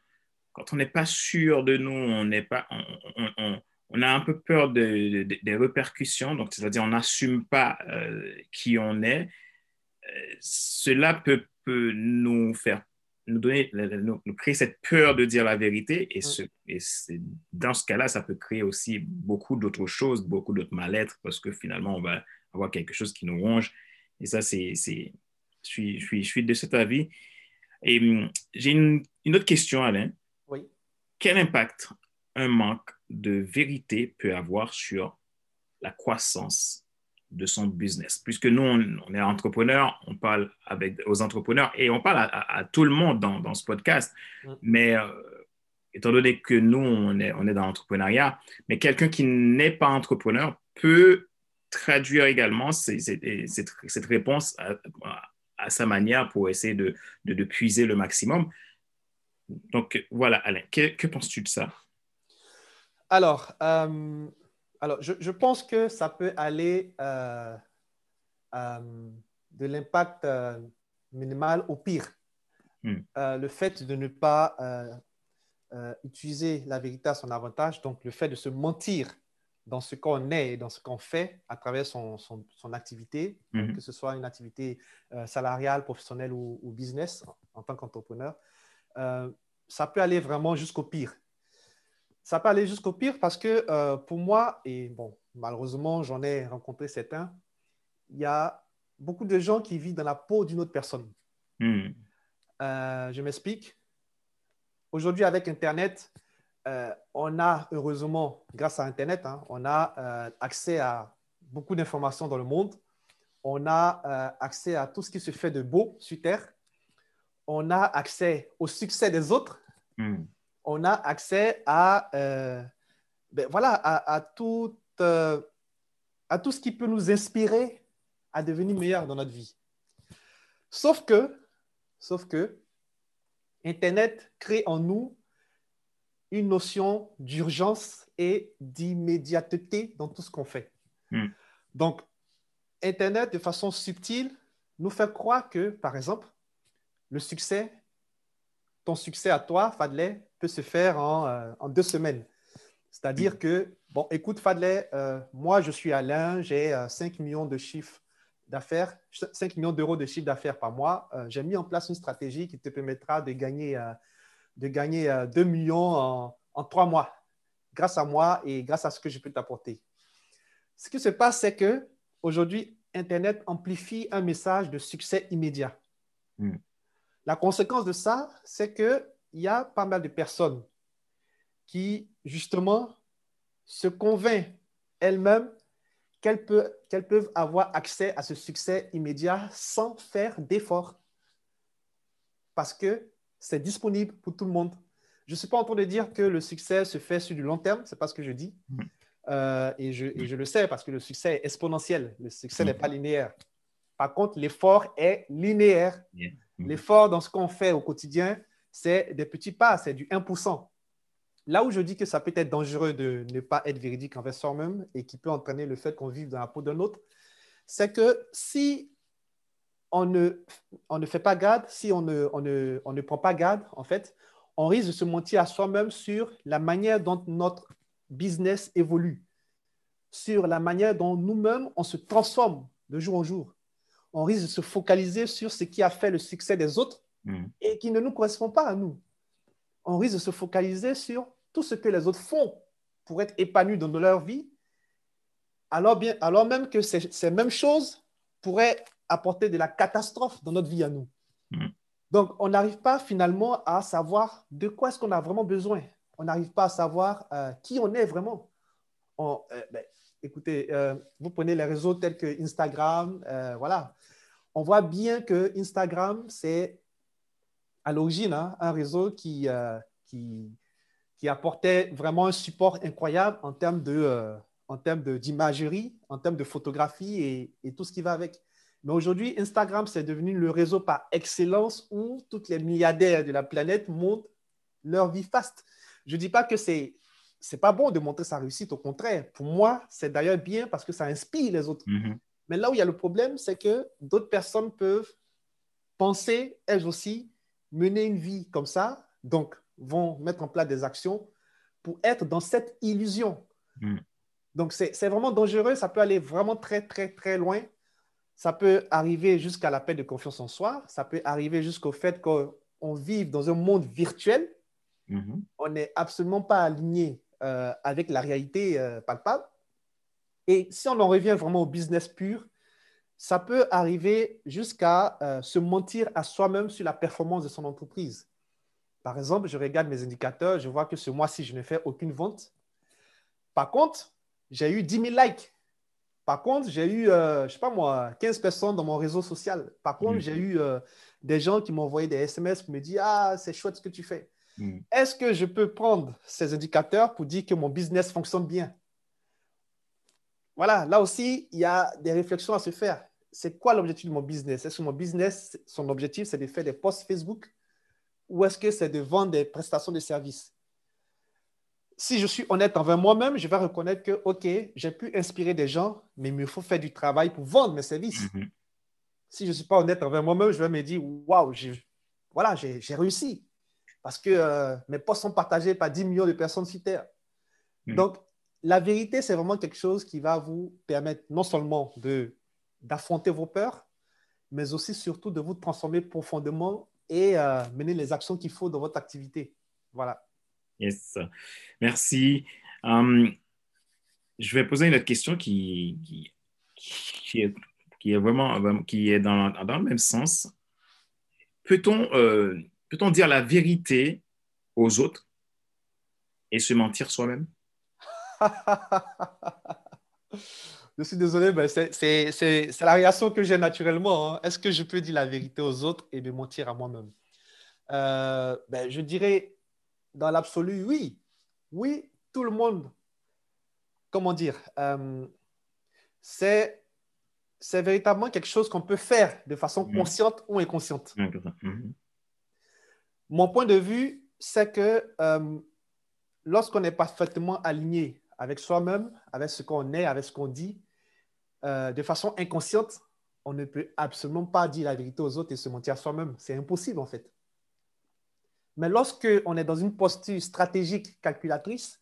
quand on n'est pas sûr de nous, on pas, on, on, a un peu peur de, des répercussions. C'est-à-dire, on n'assume pas qui on est. cela peut, peut nous faire nous, donner, nous, créer cette peur de dire la vérité. Et, ce, et dans ce cas-là, ça peut créer aussi beaucoup d'autres choses, beaucoup d'autres mal-être, parce que finalement, on va avoir quelque chose qui nous ronge. Et ça, c'est, je, suis, je, suis, je suis de cet avis. Et hum, j'ai une, une, autre question, Alain. Oui. Quel impact un manque de vérité peut avoir sur la croissance de son business. Puisque nous, on, est entrepreneurs, on parle avec, aux entrepreneurs et on parle à, tout le monde dans, ce podcast. Mais euh, étant donné que nous, on est, on est dans l'entrepreneuriat, mais quelqu'un qui n'est pas entrepreneur peut traduire également cette, cette, réponse à, sa manière pour essayer de, de, puiser le maximum. Donc voilà, Alain, que, que penses-tu de ça? Alors, euh, alors, je, pense que ça peut aller euh, euh, de l'impact euh, minimal au pire. Hmm. le fait de ne pas utiliser la vérité à son avantage, donc le fait de se mentir dans ce qu'on est et dans ce qu'on fait à travers son, son, activité, mhm. que ce soit une activité salariale, professionnelle ou, business en, tant qu'entrepreneur, ça peut aller vraiment jusqu'au pire. Ça peut aller jusqu'au pire parce que euh, pour moi, et bon, malheureusement, j'en ai rencontré certains, il y a beaucoup de gens qui vivent dans la peau d'une autre personne. Mhm. je m'explique. Aujourd'hui, avec Internet, euh, on a heureusement, grâce à Internet, hein, on a euh, accès à beaucoup d'informations dans le monde. On a euh, accès à tout ce qui se fait de beau sur Terre. On a accès au succès des autres. Hmm. On a accès à, ben, voilà, à, tout, à tout ce qui peut nous inspirer à devenir meilleur dans notre vie. Sauf que, sauf que, Internet crée en nous une notion d'urgence et d'immédiateté dans tout ce qu'on fait. Hmm. Donc, Internet, de façon subtile, nous fait croire que, par exemple, le succès, ton succès à toi, Fadley, peut se faire en, euh, deux semaines. C'est-à-dire hmm. que, bon, écoute, Fadley, euh, moi, je suis Alain, j'ai 5 euh, millions de chiffres d'affaires, 5 millions d'euros de chiffre d'affaires par mois. j'ai mis en place une stratégie qui te permettra de gagner de gagner 2 euh, millions en, en 3 mois grâce à moi et grâce à ce que je peux t'apporter. Ce qui se passe, c'est que aujourd'hui, Internet amplifie un message de succès immédiat. Hmm. La conséquence de ça, c'est qu'il y a pas mal de personnes qui, justement, se convainquent elles-mêmes qu'elles peuvent, avoir accès à ce succès immédiat sans faire d'efforts. Parce que c'est disponible pour tout le monde. Je ne suis pas en train de dire que le succès se fait sur du long terme, ce n'est pas ce que je dis. Mm. Euh, et, je, je, le sais parce que le succès est exponentiel, le succès mm. n'est pas linéaire. Par contre, l'effort est linéaire. Mm. L'effort dans ce qu'on fait au quotidien, c'est des petits pas, c'est du 1%. Là où je dis que ça peut être dangereux de ne pas être véridique envers soi-même et qui peut entraîner le fait qu'on vive dans la peau d'un autre, c'est que si on ne, fait pas garde, si on ne, on, ne, on ne prend pas garde, en fait, on risque de se mentir à soi-même sur la manière dont notre business évolue, sur la manière dont nous-mêmes, on se transforme de jour en jour. On risque de se focaliser sur ce qui a fait le succès des autres mm. et qui ne nous correspond pas à nous. On risque de se focaliser sur tout ce que les autres font pour être épanouis dans leur vie, alors, bien, alors même que ces, ces mêmes choses pourraient apporter de la catastrophe dans notre vie à nous. Mm. Donc, on n'arrive pas finalement à savoir de quoi est-ce qu'on a vraiment besoin. On n'arrive pas à savoir euh, qui on est vraiment. Euh, ben, écoutez, euh, vous prenez les réseaux tels que Instagram, voilà. On voit bien que Instagram, c'est à l'origine hein, un réseau qui, qui, qui, apportait vraiment un support incroyable en termes de, en termes d'imagerie, en termes de photographie et, et, tout ce qui va avec. Mais aujourd'hui, Instagram, c'est devenu le réseau par excellence où toutes les milliardaires de la planète montrent leur vie faste. Je ne dis pas que c'est c'est pas bon de montrer sa réussite, au contraire. Pour moi, c'est d'ailleurs bien parce que ça inspire les autres. Mm-hmm. Mais là où il y a le problème, c'est que d'autres personnes peuvent penser, elles aussi, mener une vie comme ça, donc vont mettre en place des actions pour être dans cette illusion. Mm. Donc, c'est vraiment dangereux, ça peut aller vraiment très, très, très loin ça peut arriver jusqu'à la paix de confiance en soi, ça peut arriver jusqu'au fait qu'on vive dans un monde virtuel. Mm-hmm. On n'est absolument pas aligné euh, avec la réalité euh, palpable. Et si on en revient vraiment au business pur, ça peut arriver jusqu'à euh, se mentir à soi-même sur la performance de son entreprise. Par exemple, je regarde mes indicateurs, je vois que ce mois-ci, je n'ai fait aucune vente. Par contre, j'ai eu 10 000 likes. Par contre, j'ai eu, euh, je ne sais pas moi, 15 personnes dans mon réseau social. Par contre, j'ai eu euh, des gens qui m'ont envoyé des SMS pour me dire Ah, c'est chouette ce que tu fais. Mm. Est-ce que je peux prendre ces indicateurs pour dire que mon business fonctionne bien? Voilà, là aussi, il y a des réflexions à se faire. C'est quoi l'objectif de mon business? Est-ce que mon business, son objectif, c'est de faire des posts Facebook ou est-ce que c'est de vendre des prestations de services? Si je suis honnête envers moi-même, je vais reconnaître que, OK, j'ai pu inspirer des gens, mais il me faut faire du travail pour vendre mes services. Mhm. Si je ne suis pas honnête envers moi-même, je vais me dire, waouh, voilà, j'ai réussi. Parce que euh, mes posts sont partagés par 10 millions de personnes sur Terre. Mhm. Donc, la vérité, c'est vraiment quelque chose qui va vous permettre non seulement de, d'affronter vos peurs, mais aussi surtout de vous transformer profondément et euh, mener les actions qu'il faut dans votre activité. Voilà. Yes. Merci. Um, je vais poser une autre question qui, qui, qui, est, qui est, vraiment qui est dans, dans le même sens. Peut-on euh, peut dire la vérité aux autres et se mentir soi-même? *laughs* je suis désolé, mais c'est la réaction que j'ai naturellement. Hein. Est-ce que je peux dire la vérité aux autres et me mentir à moi-même? Euh, ben, Je dirais, dans l'absolu, oui. Oui, tout le monde. Comment dire euh, C'est véritablement quelque chose qu'on peut faire de façon mmh. consciente ou inconsciente. Mmh. Mon point de vue, c'est que euh, lorsqu'on est parfaitement aligné avec soi-même, avec ce qu'on est, avec ce qu'on dit, euh, de façon inconsciente, on ne peut absolument pas dire la vérité aux autres et se mentir à soi-même. C'est impossible en fait. Mais lorsque on est dans une posture stratégique calculatrice,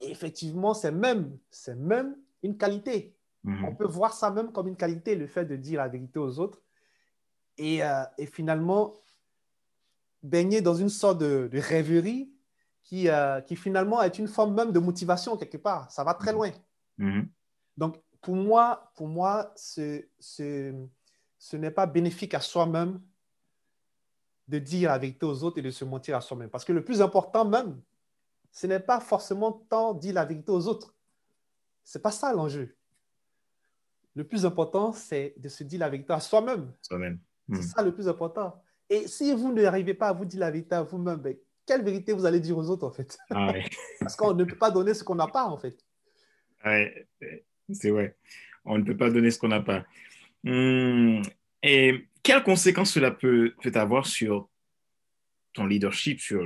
effectivement, c'est même, c'est même une qualité. Mhm. On peut voir ça même comme une qualité, le fait de dire la vérité aux autres. Et, euh, et finalement, baigner dans une sorte de, de rêverie qui, euh, qui finalement est une forme même de motivation quelque part. Ça va très mhm. loin. Mhm. Donc, pour moi, pour moi ce, ce, ce n'est pas bénéfique à soi-même de dire la vérité aux autres et de se mentir à soi-même. Parce que le plus important même, ce n'est pas forcément tant dire la vérité aux autres. Ce n'est pas ça l'enjeu. Le plus important, c'est de se dire la vérité à soi-même. Soi-même. C'est mhm. ça le plus important. Et si vous n'arrivez pas à vous dire la vérité à vous-même, ben, quelle vérité vous allez dire aux autres, en fait? Ah *laughs* Parce qu'on ne peut pas donner ce qu'on n'a pas, en fait. Oui, c'est vrai. On ne peut pas donner ce qu'on n'a pas. Hmm. Et quelles conséquences cela peut, peut avoir sur ton leadership, sur,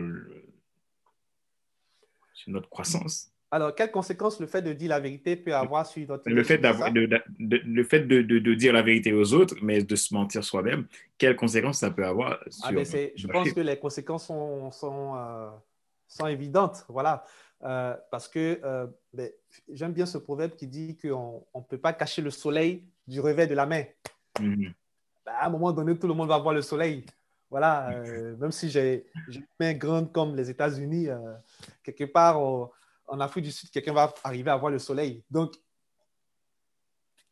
sur notre croissance? Alors, quelles conséquences le fait de dire la vérité peut avoir sur notre le fait, de, le fait de, de, dire la vérité aux autres, mais de se mentir soi-même, quelles conséquences ça peut avoir ah, sur ah, Je pense que les conséquences sont, sont, euh, sont évidentes. Voilà. Euh, parce que euh, ben, j'aime bien ce proverbe qui dit qu'on ne peut pas cacher le soleil du revers de la main. Mhm. Ben, à un moment donné, tout le monde va voir le soleil. Voilà, même si j'ai une main grande comme les États-Unis, quelque part, en Afrique du Sud, quelqu'un va arriver à voir le soleil. Donc,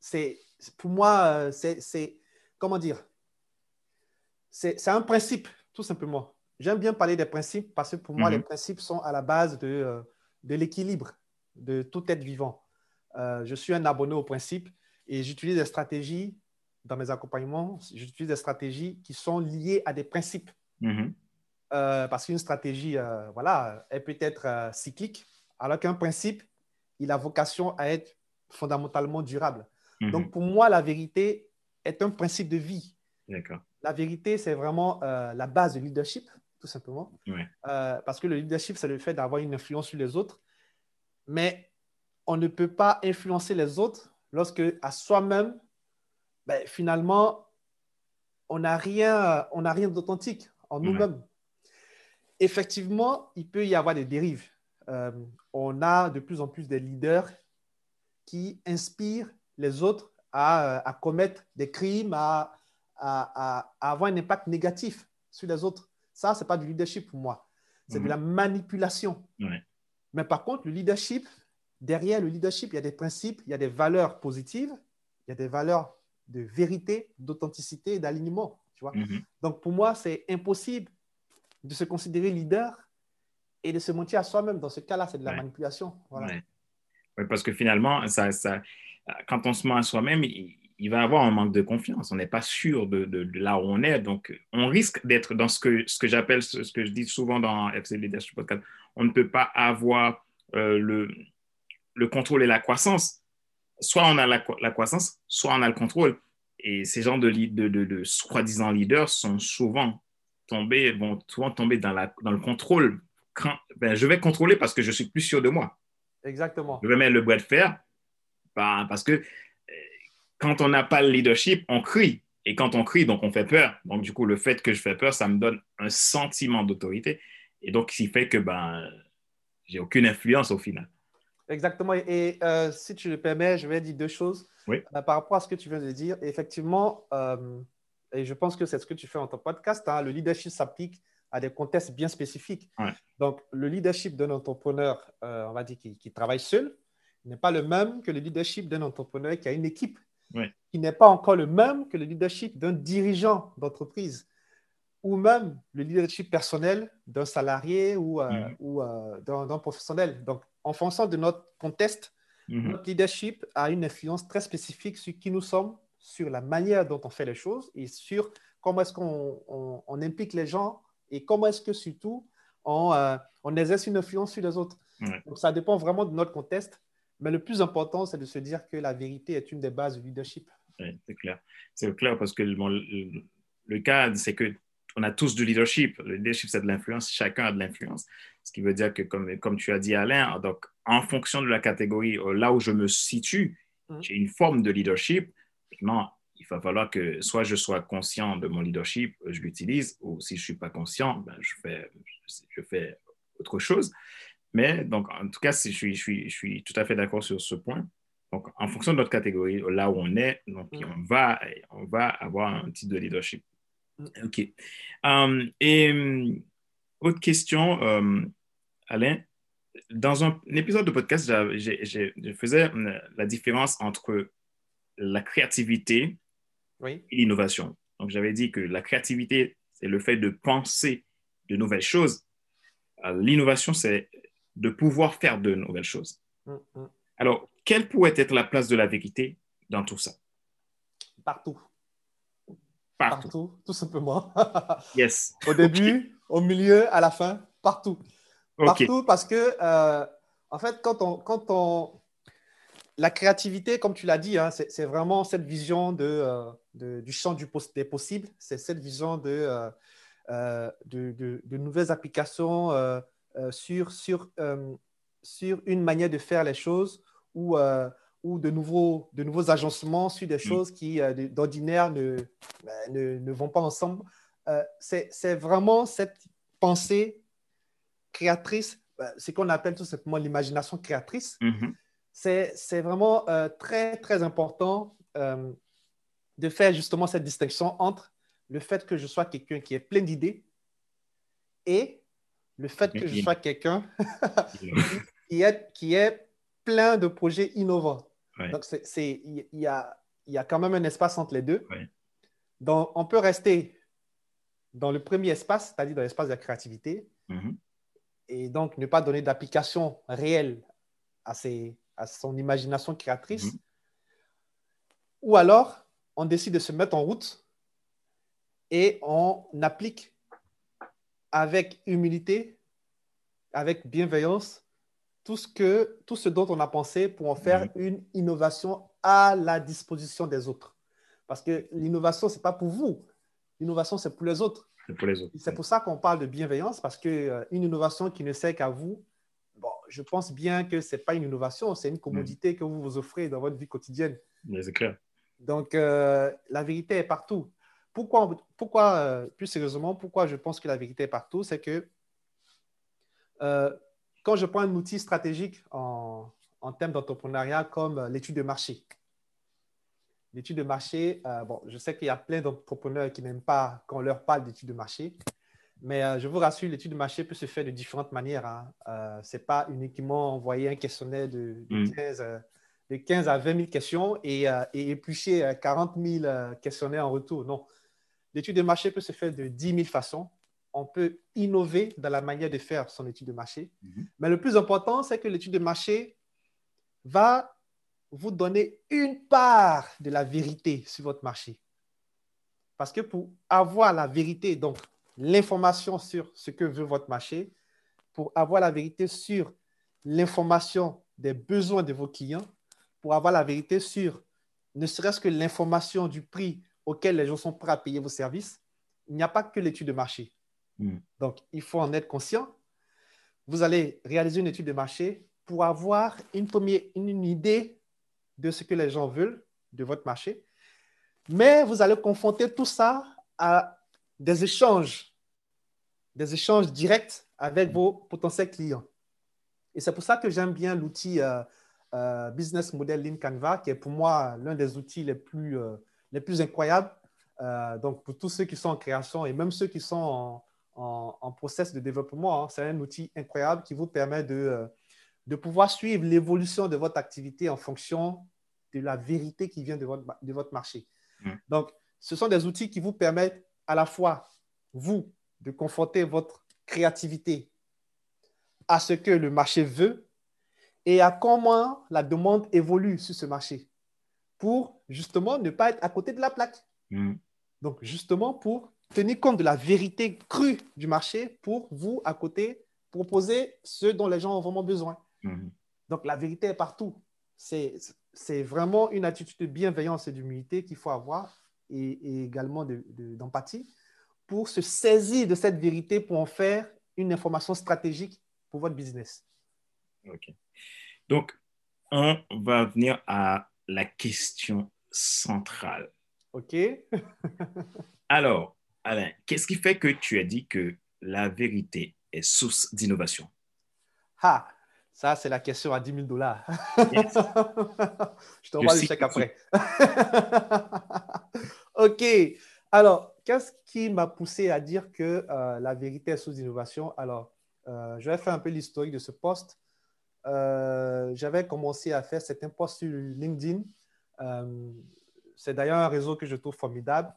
c'est pour moi, c'est comment dire? C'est un principe, tout simplement. J'aime bien parler des principes parce que pour moi, les mhm. principes sont à la base de, euh, de l'équilibre de tout être vivant. Euh, je suis un abonné aux principes et j'utilise des stratégies dans mes accompagnements, j'utilise des stratégies qui sont liées à des principes. Mhm. Euh, parce qu'une stratégie, voilà, elle peut être cyclique, alors qu'un principe, il a vocation à être fondamentalement durable. Mhm. Donc, pour moi, la vérité est un principe de vie. La vérité, c'est vraiment euh, la base du leadership, tout simplement. Euh, parce que le leadership, c'est le fait d'avoir une influence sur les autres. Mais on ne peut pas influencer les autres lorsque, à soi-même, ben, finalement, on n'a rien, on rien d'authentique en nous-mêmes. Effectivement, il peut y avoir des dérives. Euh, on a de plus en plus des leaders qui inspirent les autres à, euh, commettre des crimes, à, avoir un impact négatif sur les autres. Ça, ce n'est pas du leadership pour moi. C'est de mhm. la manipulation. Mais par contre, le leadership, derrière le leadership, il y a des principes, il y a des valeurs positives, il y a des valeurs de vérité, d'authenticité d'alignement. Tu vois? Mhm. Donc, pour moi, c'est impossible de se considérer leader et de se mentir à soi-même. Dans ce cas-là, c'est de la manipulation. Voilà. parce que finalement, ça, ça, quand on se ment à soi-même, il, va va avoir un manque de confiance. On n'est pas sûr de, de, là où on est. Donc, on risque d'être dans ce que, ce que j'appelle, ce, que je dis souvent dans FC Leadership Podcast, on ne peut pas avoir euh, le, le contrôle et la croissance. Soit on a la, la, croissance, soit on a le contrôle. Et ces gens de, de, de, de soi-disant leaders sont souvent tombés, vont souvent tomber dans, la, dans le contrôle ben, je vais contrôler parce que je suis plus sûr de moi. Exactement. Je vais mettre le bois de fer ben, parce que euh, quand on n'a pas le leadership, on crie. Et quand on crie, donc on fait peur. Donc, du coup, le fait que je fais peur, ça me donne un sentiment d'autorité. Et donc, ce qui fait que ben, j'ai aucune influence au final. Exactement. Et euh, si tu le permets, je vais dire deux choses oui. Euh, par rapport à ce que tu viens de dire. Effectivement, euh, et je pense que c'est ce que tu fais dans ton podcast, hein, le leadership s'applique à des contextes bien spécifiques. Ouais. Donc, le leadership d'un entrepreneur, on va dire, qui, qui, travaille seul, n'est pas le même que le leadership d'un entrepreneur qui a une équipe, qui n'est pas encore le même que le leadership d'un dirigeant d'entreprise ou même le leadership personnel d'un salarié ou, euh, ou euh, d'un professionnel. Donc, en fonction de notre contexte, Mhm. notre leadership a une influence très spécifique sur qui nous sommes, sur la manière dont on fait les choses et sur comment est-ce qu'on on- on implique les gens et comment est-ce que surtout on, euh, on exerce une influence sur les autres? Ouais. Donc, ça dépend vraiment de notre contexte. Mais le plus important, c'est de se dire que la vérité est une des bases du leadership. C'est clair. C'est clair parce que bon, le, le cas, c'est que on a tous du leadership. Le leadership, c'est de l'influence. Chacun a de l'influence. Ce qui veut dire que, comme, comme tu as dit, Alain, donc, en fonction de la catégorie, euh, là où je me situe, Mhm. j'ai une forme de leadership. Maintenant, il va falloir que soit je sois conscient de mon leadership, euh, je l'utilise, ou si je ne suis pas conscient, ben, je, fais, je fais autre chose. Mais donc, en tout cas, je, suis, je, suis, je suis tout à fait d'accord sur ce point. Donc, en fonction de notre catégorie, là où on est, donc, Mm. on, va, on va avoir un type de leadership. Mm. OK. Um, et um, autre question, um, Alain. Dans un, un, épisode de podcast, j'ai, je faisais la différence entre la créativité oui. et l'innovation. Donc, j'avais dit que la créativité, c'est le fait de penser de nouvelles choses. L'innovation, c'est de pouvoir faire de nouvelles choses. Mm, mm. Alors, quelle pourrait être la place de la vérité dans tout ça? Partout. Partout. Partout, tout simplement. *laughs* yes. Au début, okay. au milieu, à la fin, partout. Okay. Partout parce que, euh, en fait, quand on, quand on... La créativité, comme tu l'as dit, hein, c'est vraiment cette vision de, euh, de, du champ du des possibles. C'est cette vision de, euh, de, de, nouvelles applications euh, sur, sur, euh, sur une manière de faire les choses ou, euh, ou de, nouveaux, de nouveaux agencements sur des choses qui, euh, d'ordinaire, ne, ne, ne, vont pas ensemble. Euh, c'est vraiment cette pensée créatrice, ce qu'on appelle tout simplement l'imagination créatrice. Mm -hmm. C'est vraiment euh, très, très important euh, de faire justement cette distinction entre le fait que je sois quelqu'un qui est plein d'idées et le fait que je sois quelqu'un *laughs* qui, est, qui est plein de projets innovants. Ouais. Donc, il y a, y a quand même un espace entre les deux. Ouais. Donc, on peut rester dans le premier espace, c'est-à-dire dans l'espace de la créativité, mm -hmm. et donc ne pas donner d'application réelle à, ses, à son imagination créatrice. -hmm. Ou alors, on décide de se mettre en route et on applique avec humilité, avec bienveillance, tout ce, que, tout ce dont on a pensé pour en faire Mhm. une innovation à la disposition des autres. Parce que l'innovation, ce n'est pas pour vous. L'innovation, c'est pour les autres. C'est pour les autres. C'est pour ça qu'on parle de bienveillance, parce qu'une euh, innovation qui ne sert qu'à vous, je pense bien que ce n'est pas une innovation, c'est une commodité que vous vous offrez dans votre vie quotidienne. Mais c'est clair. Donc, euh, la vérité est partout. Pourquoi, pourquoi euh, plus sérieusement, pourquoi je pense que la vérité est partout, c'est que euh, quand je prends un outil stratégique en, en termes d'entrepreneuriat comme l'étude de marché, l'étude de marché, bon, je sais qu'il y a plein d'entrepreneurs qui n'aiment pas qu'on leur parle d'étude de marché, mais euh, je vous rassure, l'étude de marché peut se faire de différentes manières. Hein. Euh, Ce n'est pas uniquement envoyer un questionnaire de, de, Mm. 15, euh, de 15 à 20 000 questions et, et éplucher euh, 40 000 euh, questionnaires en retour. Non. L'étude de marché peut se faire de 10 000 façons. On peut innover dans la manière de faire son étude de marché. Mhm. Mais le plus important, c'est que l'étude de marché va vous donner une part de la vérité sur votre marché. Parce que pour avoir la vérité, donc l'information sur ce que veut votre marché, pour avoir la vérité sur l'information des besoins de vos clients, pour avoir la vérité sur ne serait-ce que l'information du prix auquel les gens sont prêts à payer vos services, il n'y a pas que l'étude de marché. Mm. Donc, il faut en être conscient. Vous allez réaliser une étude de marché pour avoir une, première, une, une idée de ce que les gens veulent de votre marché. Mais vous allez confronter tout ça à des échanges, des échanges directs avec vos potentiels clients. Et c'est pour ça que j'aime bien l'outil Business Model Lean Canva, qui est pour moi l'un des outils les plus, les plus incroyables. donc, pour tous ceux qui sont en création et même ceux qui sont en, en, process de développement, hein, c'est un outil incroyable qui vous permet de, de pouvoir suivre l'évolution de votre activité en fonction de la vérité qui vient de votre, de votre marché. Mm. Donc, ce sont des outils qui vous permettent à la fois, vous, de confronter votre créativité à ce que le marché veut et à comment la demande évolue sur ce marché pour justement ne pas être à côté de la plaque. Mm. Donc, justement, pour tenir compte de la vérité crue du marché pour vous, à côté, proposer ce dont les gens ont vraiment besoin. Mm. Donc, la vérité est partout. C'est vraiment une attitude de bienveillance et d'humilité qu'il faut avoir et, également d'empathie de, pour se saisir de cette vérité pour en faire une information stratégique pour votre business. OK. Donc, on va venir à la question centrale. OK. *laughs* Alors, Alain, qu'est-ce qui fait que tu as dit que la vérité est source d'innovation? Ah, ça, c'est la question à 10 000 dollars. *laughs* Je t'envoie le chèque après. *laughs* OK. Alors, qu'est-ce qui m'a poussé à dire que euh, la vérité est sous innovation? Alors, euh, je vais faire un peu l'historique de ce poste. Euh, j'avais commencé à faire certains posts sur LinkedIn. c'est d'ailleurs un réseau que je trouve formidable,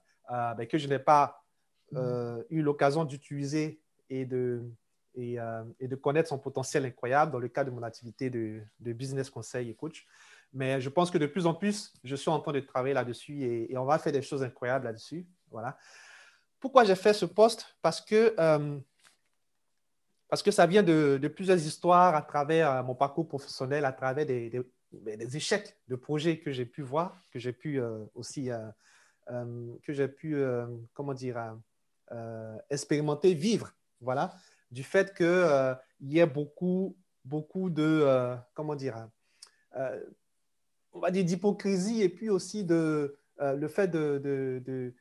que je n'ai pas eu l'occasion d'utiliser et, de connaître son potentiel incroyable dans le cadre de mon activité de, business conseil et coach. Mais je pense que de plus en plus, je suis en train de travailler là-dessus et, on va faire des choses incroyables là-dessus. Voilà. Pourquoi j'ai fait ce poste? Parce que, euh, ça vient de, plusieurs histoires à travers euh, mon parcours professionnel, à travers des, des, échecs de projets que j'ai pu voir, que j'ai pu aussi, que j'ai pu, comment dire, expérimenter, vivre. Voilà du fait qu'il euh, y ait beaucoup, beaucoup de, euh, comment dire, euh, on va dire d'hypocrisie et puis aussi le fait de,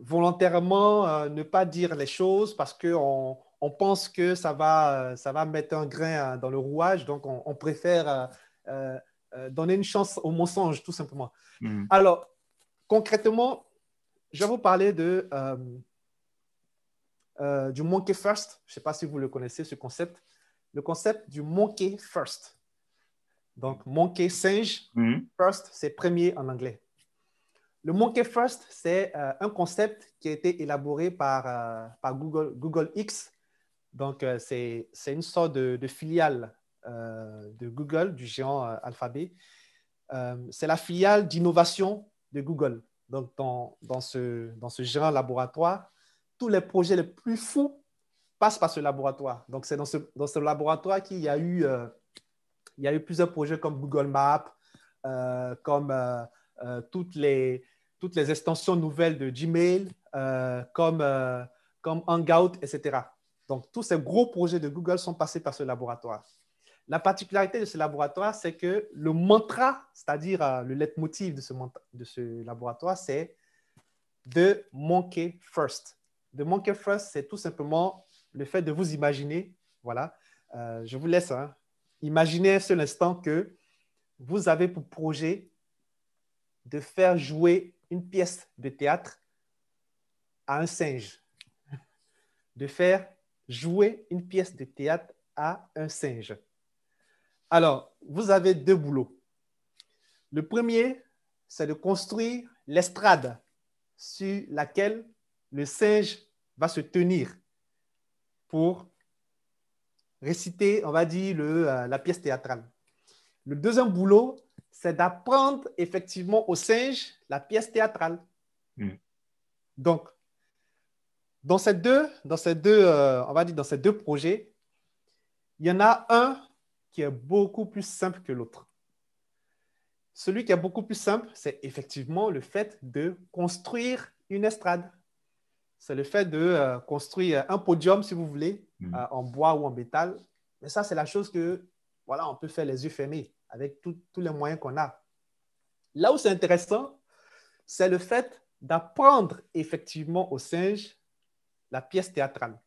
volontairement ne pas dire les choses parce qu'on on pense que ça va, ça va mettre un grain dans le rouage, donc on, préfère donner une chance au mensonge, tout simplement. Hmm. Alors, concrètement, je vais vous parler de euh, du monkey first. Je ne sais pas si vous le connaissez, ce concept. Le concept du monkey first. Donc, monkey, singe. Mhm. First, c'est premier en anglais. Le monkey first, c'est euh, un concept qui a été élaboré par, euh, Google, Google X. Donc, c'est une sorte de, filiale de Google, du géant Alphabet. c'est la filiale d'innovation de Google. Donc, dans, dans, ce, dans ce géant laboratoire, tous les projets les plus fous passent par ce laboratoire. Donc, c'est dans ce, dans ce laboratoire qu'il y a eu, euh, il y a eu plusieurs projets comme Google Maps, euh, comme euh, toutes, les, toutes les extensions nouvelles de Gmail, comme, comme Hangout, etc. Donc, tous ces gros projets de Google sont passés par ce laboratoire. La particularité de ce laboratoire, c'est que le mantra, c'est-à-dire le leitmotiv de ce, de ce laboratoire, c'est de monkey first. The Monkey First, c'est tout simplement le fait de vous imaginer. Voilà, euh, je vous laisse hein, imaginer un seul instant que vous avez pour projet de faire jouer une pièce de théâtre à un singe. De faire jouer une pièce de théâtre à un singe. Alors, vous avez deux boulots. Le premier, c'est de construire l'estrade sur laquelle le singe va se tenir pour réciter, on va dire, euh, la pièce théâtrale. Le deuxième boulot, c'est d'apprendre effectivement au singe la pièce théâtrale. Hmm. Donc, dans ces deux, dans ces deux euh, on va dire, dans ces deux projets, il y en a un qui est beaucoup plus simple que l'autre. Celui qui est beaucoup plus simple, c'est effectivement le fait de construire une estrade c'est le fait de euh, construire un podium, si vous voulez, mm. euh, en bois ou en métal. Mais ça, c'est la chose que, voilà, on peut faire les yeux fermés avec tous les moyens qu'on a. Là où c'est intéressant, c'est le fait d'apprendre effectivement au singe la pièce théâtrale.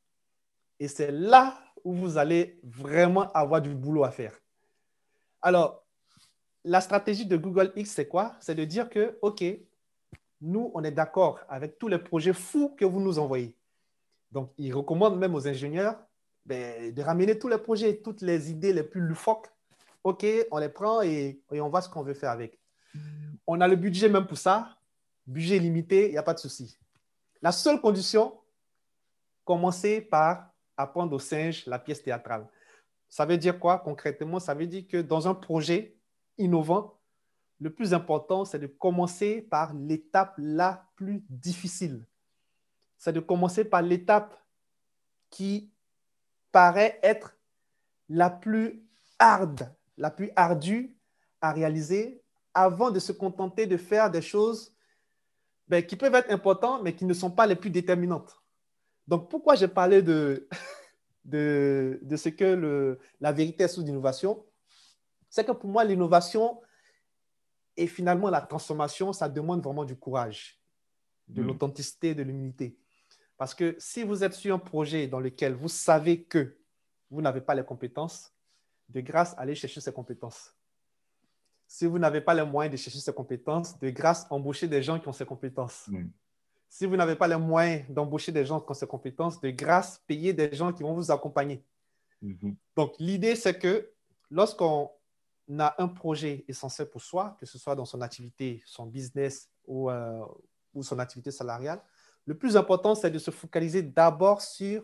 Et c'est là où vous allez vraiment avoir du boulot à faire. Alors, la stratégie de Google X, c'est quoi? C'est de dire que, OK, nous, on est d'accord avec tous les projets fous que vous nous envoyez. Donc, ils recommandent même aux ingénieurs ben, de ramener tous les projets, toutes les idées les plus loufoques. OK, on les prend et, on voit ce qu'on veut faire avec. On a le budget même pour ça. Budget limité, il n'y a pas de souci. La seule condition, commencer par apprendre aux singes la pièce théâtrale. Ça veut dire quoi concrètement? Ça veut dire que dans un projet innovant, le plus important, c'est de commencer par l'étape la plus difficile. C'est de commencer par l'étape qui paraît être la plus hard, la plus ardue à réaliser avant de se contenter de faire des choses ben, qui peuvent être importantes, mais qui ne sont pas les plus déterminantes. Donc, pourquoi j'ai parlé de, *laughs* de, de, ce que le, la vérité est sous l'innovation? C'est que pour moi, l'innovation et finalement la transformation, ça demande vraiment du courage, de mm. l'authenticité, de l'humilité. Parce que si vous êtes sur un projet dans lequel vous savez que vous n'avez pas les compétences, de grâce, allez chercher ces compétences. Si vous n'avez pas les moyens de chercher ces compétences, de grâce, embauchez des gens qui ont ces compétences. Mm. Si vous n'avez pas les moyens d'embaucher des gens qui ont ces compétences, de grâce, payez des gens qui vont vous accompagner. Mm-hmm. Donc, l'idée, c'est que lorsqu'on a un projet essentiel pour soi, que ce soit dans son activité, son business ou, euh, ou son activité salariale, le plus important, c'est de se focaliser d'abord sur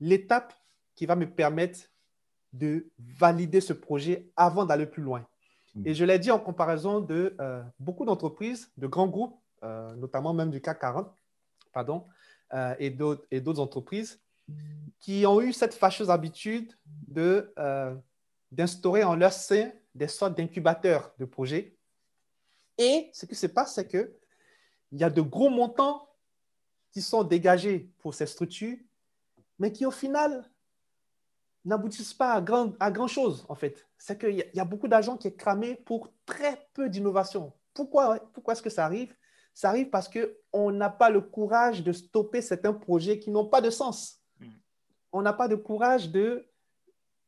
l'étape qui va me permettre de valider ce projet avant d'aller plus loin. Mm. Et je l'ai dit en comparaison de euh, beaucoup d'entreprises, de grands groupes, euh, notamment même du CAC 40, pardon, euh, et d'autres entreprises qui ont eu cette fâcheuse habitude de, d'instaurer en leur sein des sortes d'incubateurs de projets. Et ce qui se passe, c'est qu'il y a de gros montants qui sont dégagés pour ces structures, mais qui au final n'aboutissent pas à grand, à grand chose, en fait. C'est qu'il y, y, a beaucoup d'argent qui est cramé pour très peu d'innovation. Pourquoi, pourquoi est-ce que ça arrive? Ça arrive parce qu'on n'a pas le courage de stopper certains projets qui n'ont pas de sens. Hmm. On n'a pas de courage de,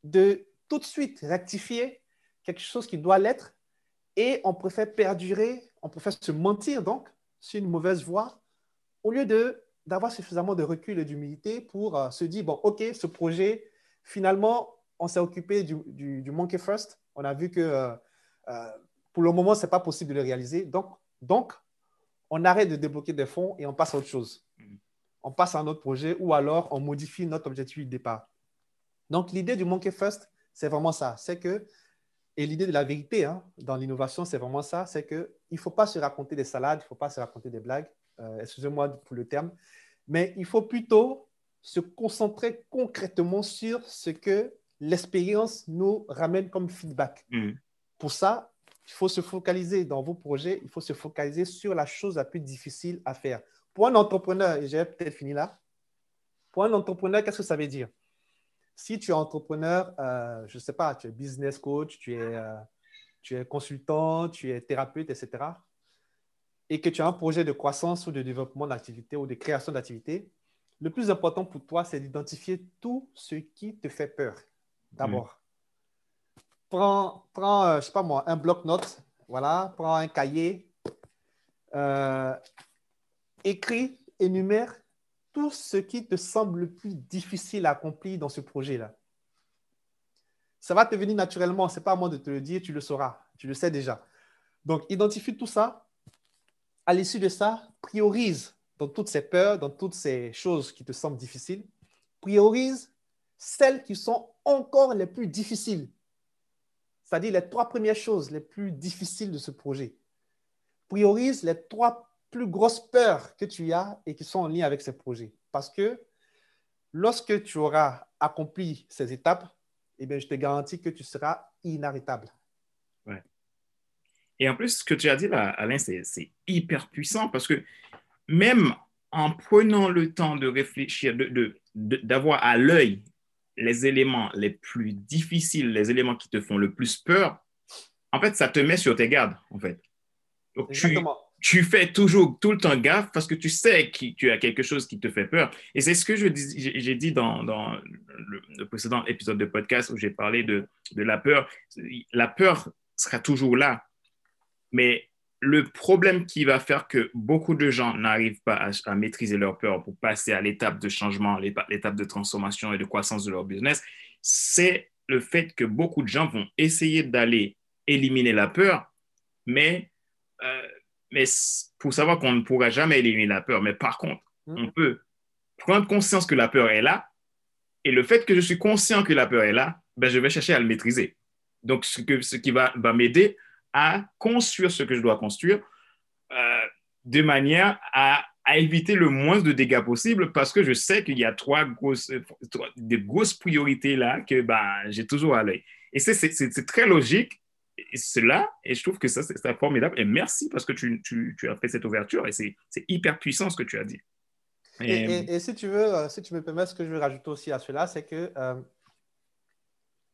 de tout de suite rectifier quelque chose qui doit l'être et on préfère perdurer, on préfère se mentir donc sur une mauvaise voie au lieu de d'avoir suffisamment de recul et d'humilité pour euh, se dire, bon, OK, ce projet, Finalement, on s'est occupé du, du, Monkey First. On a vu que euh, euh, pour le moment, ce n'est pas possible de le réaliser. Donc, donc, on arrête de débloquer des fonds et on passe à autre chose. Mm. On passe à un autre projet ou alors on modifie notre objectif de départ. Donc, l'idée du Monkey First, c'est vraiment ça. C'est que, et l'idée de la vérité hein, dans l'innovation, c'est vraiment ça. C'est qu'il ne faut pas se raconter des salades, il ne faut pas se raconter des blagues. Euh, excusez-moi pour le terme. Mais il faut plutôt se concentrer concrètement sur ce que l'expérience nous ramène comme feedback. Mm. Pour ça, il faut se focaliser dans vos projets, il faut se focaliser sur la chose la plus difficile à faire. Pour un entrepreneur, et j'ai peut-être fini là, pour un entrepreneur, qu'est-ce que ça veut dire? Si tu es entrepreneur, euh, je ne sais pas, tu es business coach, tu es, euh, tu es consultant, tu es thérapeute, etc., et que tu as un projet de croissance ou de développement d'activité ou de création d'activité, le plus important pour toi, c'est d'identifier tout ce qui te fait peur. D'abord, prends, prends euh, je sais pas moi, un bloc-notes, voilà, prends un cahier, euh, écris, énumère tout ce qui te semble le plus difficile à accomplir dans ce projet-là. Ça va te venir naturellement, ce n'est pas à moi de te le dire, tu le sauras, tu le sais déjà. Donc, identifie tout ça. À l'issue de ça, priorise dans toutes ces peurs, dans toutes ces choses qui te semblent difficiles, priorise celles qui sont encore les plus difficiles. C'est-à-dire les trois premières choses les plus difficiles de ce projet. Priorise les trois plus grosses peurs que tu as et qui sont en lien avec ce projet. Parce que lorsque tu auras accompli ces étapes, eh bien, je te garantis que tu seras inarrêtable. Ouais. Et en plus, ce que tu as dit Alain, c'est hyper puissant parce que même en prenant le temps de réfléchir, d'avoir à l'œil les éléments les plus difficiles, les éléments qui te font le plus peur, en fait, ça te met sur tes gardes, en fait. Donc, tu, tu fais toujours tout le temps gaffe parce que tu sais que tu as quelque chose qui te fait peur. Et c'est ce que j'ai dit dans, dans le, le, précédent épisode de podcast où j'ai parlé de, de la peur. La peur sera toujours là. Mais le problème qui va faire que beaucoup de gens n'arrivent pas à, maîtriser leur peur pour passer à l'étape de changement, l'étape de transformation et de croissance de leur business, c'est le fait que beaucoup de gens vont essayer d'aller éliminer la peur, mais, euh, mais pour savoir qu'on ne pourra jamais éliminer la peur, mais par contre, mm. on peut prendre conscience que la peur est là, et le fait que je suis conscient que la peur est là, ben, je vais chercher à le maîtriser. Donc, ce, que, ce qui va, va m'aider à construire ce que je dois construire euh, de manière à, éviter le moins de dégâts possible parce que je sais qu'il y a trois grosses, des grosses priorités là que ben, j'ai toujours à l'œil. Et c'est très logique, cela, et je trouve que ça, c'est formidable. Et merci parce que tu, tu, tu, as fait cette ouverture et c'est hyper puissant ce que tu as dit. Et, et, si tu veux, euh, si tu me permets, ce que je veux rajouter aussi à cela, c'est que, euh,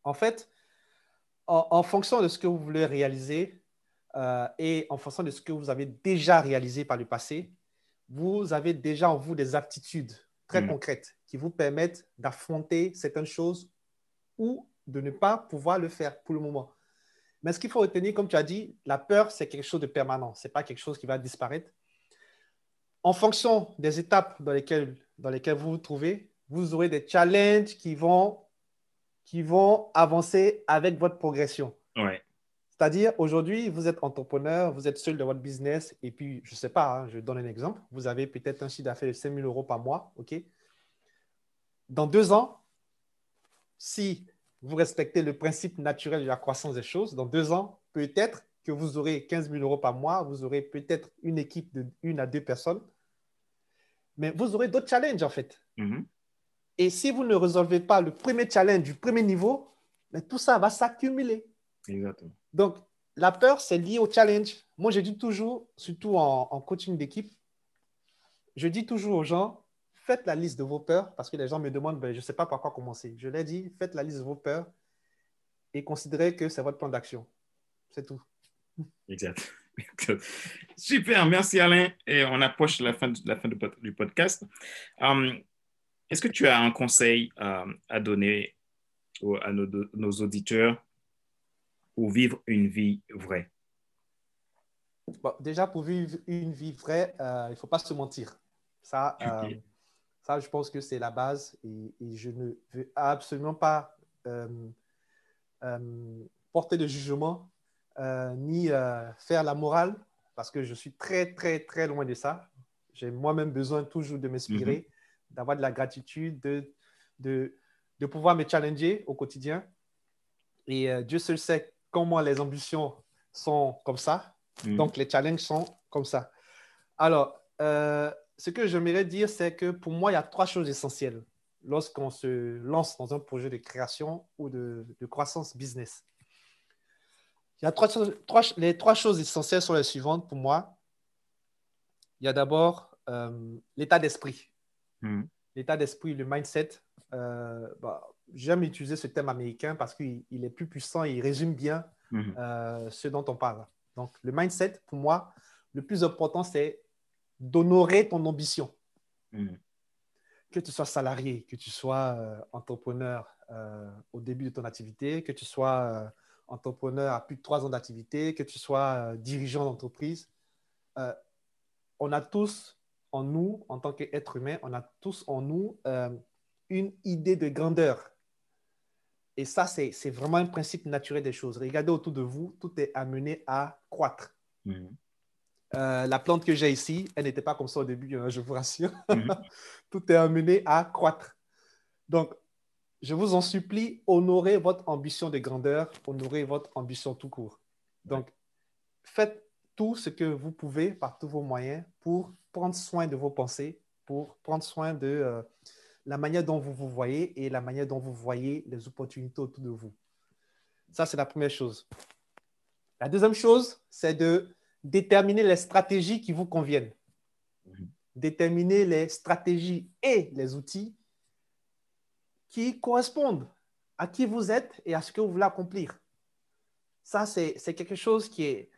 en fait, en, fonction de ce que vous voulez réaliser euh, et en fonction de ce que vous avez déjà réalisé par le passé, vous avez déjà en vous des aptitudes très mm. concrètes qui vous permettent d'affronter certaines choses ou de ne pas pouvoir le faire pour le moment. Mais ce qu'il faut retenir, comme tu as dit, la peur, c'est quelque chose de permanent. Ce n'est pas quelque chose qui va disparaître. En fonction des étapes dans lesquelles, dans lesquelles vous vous trouvez, vous aurez des challenges qui vont qui vont avancer avec votre progression. C'est-à-dire, aujourd'hui, vous êtes entrepreneur, vous êtes seul dans votre business, et puis, je ne sais pas, hein, je donne un exemple, vous avez peut-être un chiffre d'affaires de 5 000 euros par mois, OK? Dans deux ans, si vous respectez le principe naturel de la croissance des choses, dans deux ans, peut-être que vous aurez 15 000 euros par mois, vous aurez peut-être une équipe de une à deux personnes, mais vous aurez d'autres challenges, en fait. Mm-hmm. Et si vous ne résolvez pas le premier challenge du premier niveau, mais tout ça va s'accumuler. Exactement. Donc, la peur, c'est lié au challenge. Moi, je dis toujours, surtout en, coaching d'équipe, je dis toujours aux gens, faites la liste de vos peurs, parce que les gens me demandent, ben, je ne sais pas par quoi commencer. Je leur dis, faites la liste de vos peurs et considérez que c'est votre plan d'action. C'est tout. Exact. *laughs* Super, merci Alain. Et on approche la fin, la fin du podcast. Um, est-ce que tu as un conseil euh, à donner à nos, auditeurs pour vivre une vie vraie? déjà, pour vivre une vie vraie, euh, il ne faut pas se mentir. Ça, euh, ça je pense que c'est la base et, je ne veux absolument pas porter de jugement ni faire la morale parce que je suis très, très, très loin de ça. J'ai moi-même besoin toujours de m'inspirer. Mm-hmm d'avoir de la gratitude, de, de, de, pouvoir me challenger au quotidien. Et euh, Dieu seul sait comment les ambitions sont comme ça. Mm. Donc, les challenges sont comme ça. Alors, euh, ce que j'aimerais dire, c'est que pour moi, il y a trois choses essentielles lorsqu'on se lance dans un projet de création ou de, de croissance business. Il y a trois, trois, les trois choses essentielles sont les suivantes pour moi. Il y a d'abord euh, l'état d'esprit. Hmm. L'état d'esprit, le mindset. Euh, bah, J'aime utiliser ce thème américain parce qu'il est plus puissant et il résume bien hmm. euh, ce dont on parle. Donc, le mindset, pour moi, le plus important, c'est d'honorer ton ambition. Hmm. Que tu sois salarié, que tu sois euh, entrepreneur au début de ton activité, que tu sois entrepreneur à plus de trois ans d'activité, que tu sois dirigeant d'entreprise, on a tous en nous, en tant qu'être humain, on a tous en nous euh, une idée de grandeur. Et ça, c'est vraiment un principe naturel des choses. Regardez autour de vous, tout est amené à croître. Mhm. Euh, la plante que j'ai ici, elle n'était pas comme ça au début, hein, je vous rassure. Mhm. *laughs* tout est amené à croître. Donc, je vous en supplie, honorez votre ambition de grandeur, honorez votre ambition tout court. Donc, faites tout ce que vous pouvez par tous vos moyens pour prendre soin de vos pensées, pour prendre soin de euh, la manière dont vous vous voyez et la manière dont vous voyez les opportunités autour de vous. Ça, c'est la première chose. La deuxième chose, c'est de déterminer les stratégies qui vous conviennent. Déterminer les stratégies et les outils qui correspondent à qui vous êtes et à ce que vous voulez accomplir. Ça, c'est quelque chose qui est,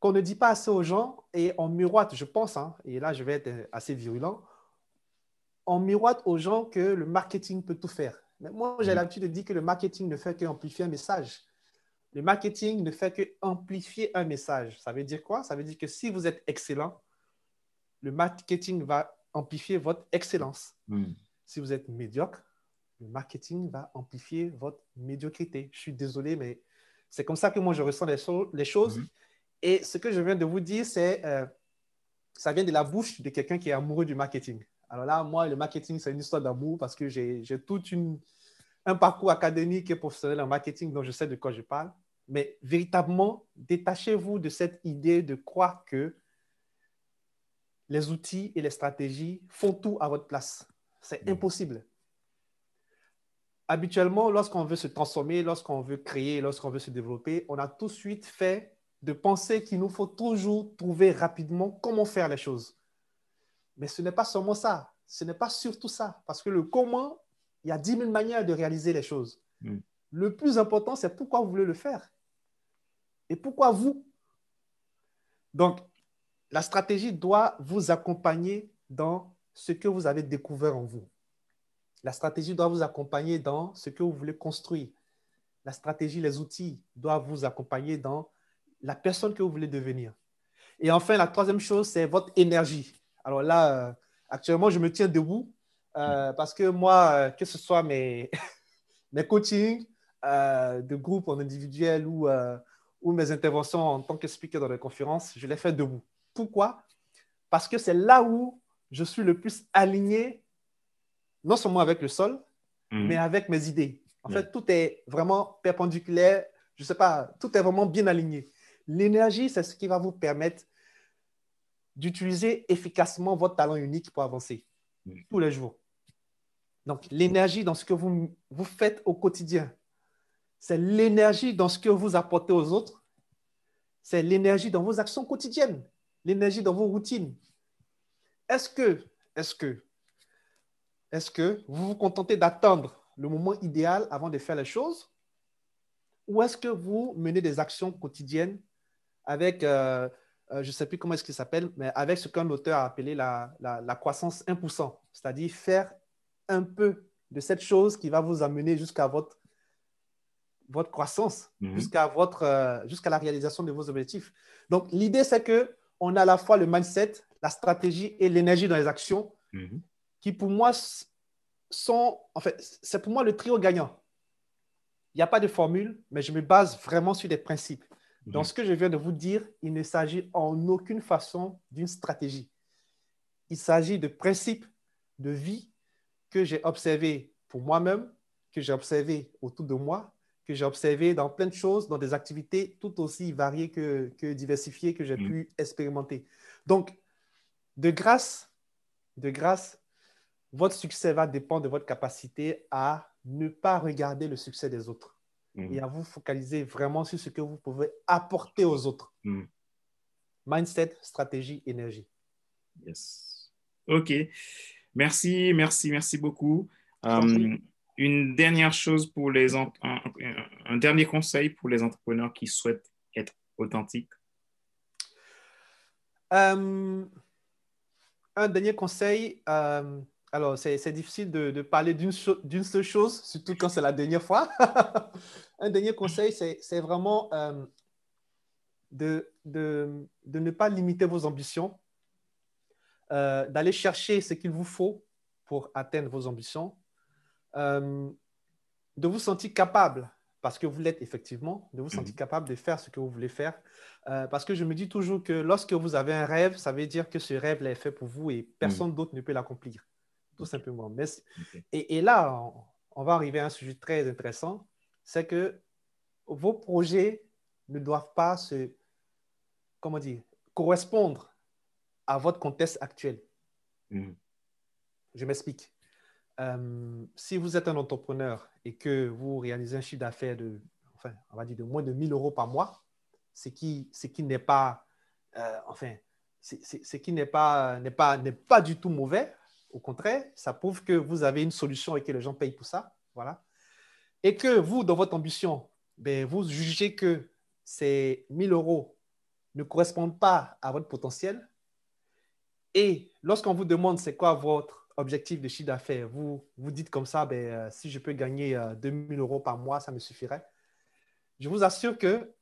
qu'on ne dit pas assez aux gens et on miroite, je pense, hein, et là je vais être assez virulent, on miroite aux gens que le marketing peut tout faire. Mais moi, j'ai mm. l'habitude de dire que le marketing ne fait qu'amplifier un message. Le marketing ne fait qu'amplifier un message. Ça veut dire quoi? Ça veut dire que si vous êtes excellent, le marketing va amplifier votre excellence. Mm. Si vous êtes médiocre, le marketing va amplifier votre médiocrité. Je suis désolé, mais c'est comme ça que moi je ressens les, choses. Mm-hmm. Et ce que je viens de vous dire, c'est euh, ça vient de la bouche de quelqu'un qui est amoureux du marketing. Alors là, moi, le marketing, c'est une histoire d'amour parce que j'ai tout un parcours académique et professionnel en marketing dont je sais de quoi je parle. Mais véritablement, détachez-vous de cette idée de croire que les outils et les stratégies font tout à votre place. C'est mm. impossible. Habituellement, lorsqu'on veut se transformer, lorsqu'on veut créer, lorsqu'on veut se développer, on a tout de suite fait de penser qu'il nous faut toujours trouver rapidement comment faire les choses. Mais ce n'est pas seulement ça. Ce n'est pas surtout ça. Parce que le comment, il y a 10 000 manières de réaliser les choses. Mm. Le plus important, c'est pourquoi vous voulez le faire. Et pourquoi vous? Donc, la stratégie doit vous accompagner dans ce que vous avez découvert en vous. La stratégie doit vous accompagner dans ce que vous voulez construire. La stratégie, les outils doivent vous accompagner dans la personne que vous voulez devenir. Et enfin, la troisième chose, c'est votre énergie. Alors là, euh, actuellement, je me tiens debout euh, parce que moi, euh, que ce soit mes, *laughs* mes coachings de groupe en individuel ou, ou mes interventions en tant que speaker dans les conférences, je les fais debout. Pourquoi? Parce que c'est là où je suis le plus aligné, non seulement avec le sol, mhm. mais avec mes idées. En fait, tout est vraiment perpendiculaire. Je ne sais pas, tout est vraiment bien aligné. L'énergie, c'est ce qui va vous permettre d'utiliser efficacement votre talent unique pour avancer tous les jours. Donc, l'énergie dans ce que vous, vous faites au quotidien, c'est l'énergie dans ce que vous apportez aux autres, c'est l'énergie dans vos actions quotidiennes, l'énergie dans vos routines. Est-ce que, est-ce que, est-ce que vous vous contentez d'attendre le moment idéal avant de faire les choses? Ou est-ce que vous menez des actions quotidiennes avec euh, euh, je ne sais plus comment est-ce qu'il s'appelle, mais avec ce qu'un auteur a appelé la, la, croissance 1%, c'est-à-dire faire un peu de cette chose qui va vous amener jusqu'à votre, votre croissance, mhm. jusqu'à votre, euh, jusqu'à la réalisation de vos objectifs. Donc, l'idée, c'est que on a à la fois le mindset, la stratégie et l'énergie dans les actions, mhm. qui pour moi sont, en fait, c'est pour moi le trio gagnant. Il n'y a pas de formule, mais je me base vraiment sur des principes. Dans mhm. ce que je viens de vous dire, il ne s'agit en aucune façon d'une stratégie. Il s'agit de principes de vie que j'ai observés pour moi-même, que j'ai observés autour de moi, que j'ai observés dans plein de choses, dans des activités tout aussi variées que, diversifiées que j'ai mhm. pu expérimenter. Donc, de grâce, de grâce, votre succès va dépendre de votre capacité à ne pas regarder le succès des autres et mhm. à vous focaliser vraiment sur ce que vous pouvez apporter aux autres. Mhm. Mindset, stratégie, énergie. Yes. OK. Merci, merci, merci beaucoup. Euh, une dernière chose pour les un, un, dernier conseil pour les entrepreneurs qui souhaitent être authentiques. Euh, un dernier conseil, euh, alors, c'est difficile de, parler d'une seule chose, surtout quand c'est la dernière fois. *laughs* Un dernier conseil, c'est vraiment euh, de, de, ne pas limiter vos ambitions, euh, d'aller chercher ce qu'il vous faut pour atteindre vos ambitions, euh, de vous sentir capable, parce que vous l'êtes effectivement, de vous sentir mhm. capable de faire ce que vous voulez faire. parce que je me dis toujours que lorsque vous avez un rêve, ça veut dire que ce rêve est fait pour vous et personne mhm. d'autre ne peut l'accomplir tout simplement. Mais, et, là, on, va arriver à un sujet très intéressant, c'est que vos projets ne doivent pas se, comment dire, correspondre à votre contexte actuel. Mm. Je m'explique. Euh, si vous êtes un entrepreneur et que vous réalisez un chiffre d'affaires de, enfin, on va dire de moins de 1000 euros par mois, ce qui, ce qui n'est pas, euh, enfin, ce qui n'est pas, n'est pas, n'est pas du tout mauvais, au contraire, ça prouve que vous avez une solution et que les gens payent pour ça. Voilà. Et que vous, dans votre ambition, ben, vous jugez que ces 1000 euros ne correspondent pas à votre potentiel. Et lorsqu'on vous demande c'est quoi votre objectif de chiffre d'affaires, vous vous dites comme ça, ben, euh, si je peux gagner 2000 euh, euros par mois, ça me suffirait. Je vous assure que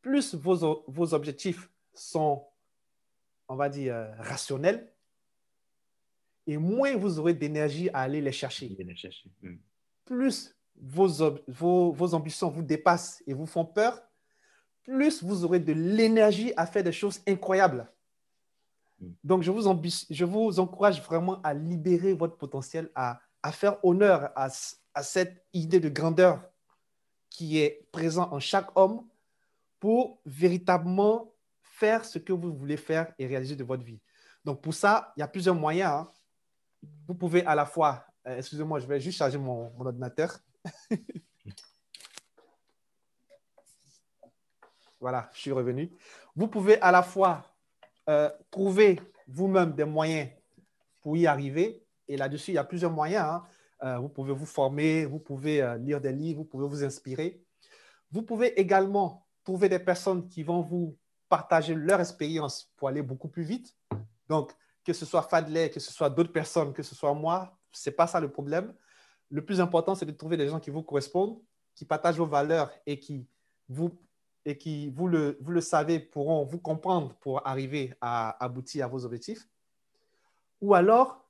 plus vos, vos objectifs sont, on va dire, euh, rationnels, et moins vous aurez d'énergie à aller les chercher. Plus vos, vos, vos ambitions vous dépassent et vous font peur, plus vous aurez de l'énergie à faire des choses incroyables. Donc, je vous, je vous encourage vraiment à libérer votre potentiel, à, à faire honneur à, à, cette idée de grandeur qui est présente en chaque homme pour véritablement faire ce que vous voulez faire et réaliser de votre vie. Donc, pour ça, il y a plusieurs moyens. Hein. Vous pouvez à la fois, euh, excusez-moi, je vais juste charger mon, ordinateur. *laughs* Voilà, je suis revenu. Vous pouvez à la fois euh, trouver vous-même des moyens pour y arriver. Et là-dessus, il y a plusieurs moyens. Hein. Euh, vous pouvez vous former, vous pouvez lire des livres, vous pouvez vous inspirer. Vous pouvez également trouver des personnes qui vont vous partager leur expérience pour aller beaucoup plus vite. Donc, que ce soit Fadley, que ce soit d'autres personnes, que ce soit moi, ce n'est pas ça le problème. Le plus important, c'est de trouver des gens qui vous correspondent, qui partagent vos valeurs et qui vous et qui, vous le, vous le savez, pourront vous comprendre pour arriver à aboutir à vos objectifs. Ou alors,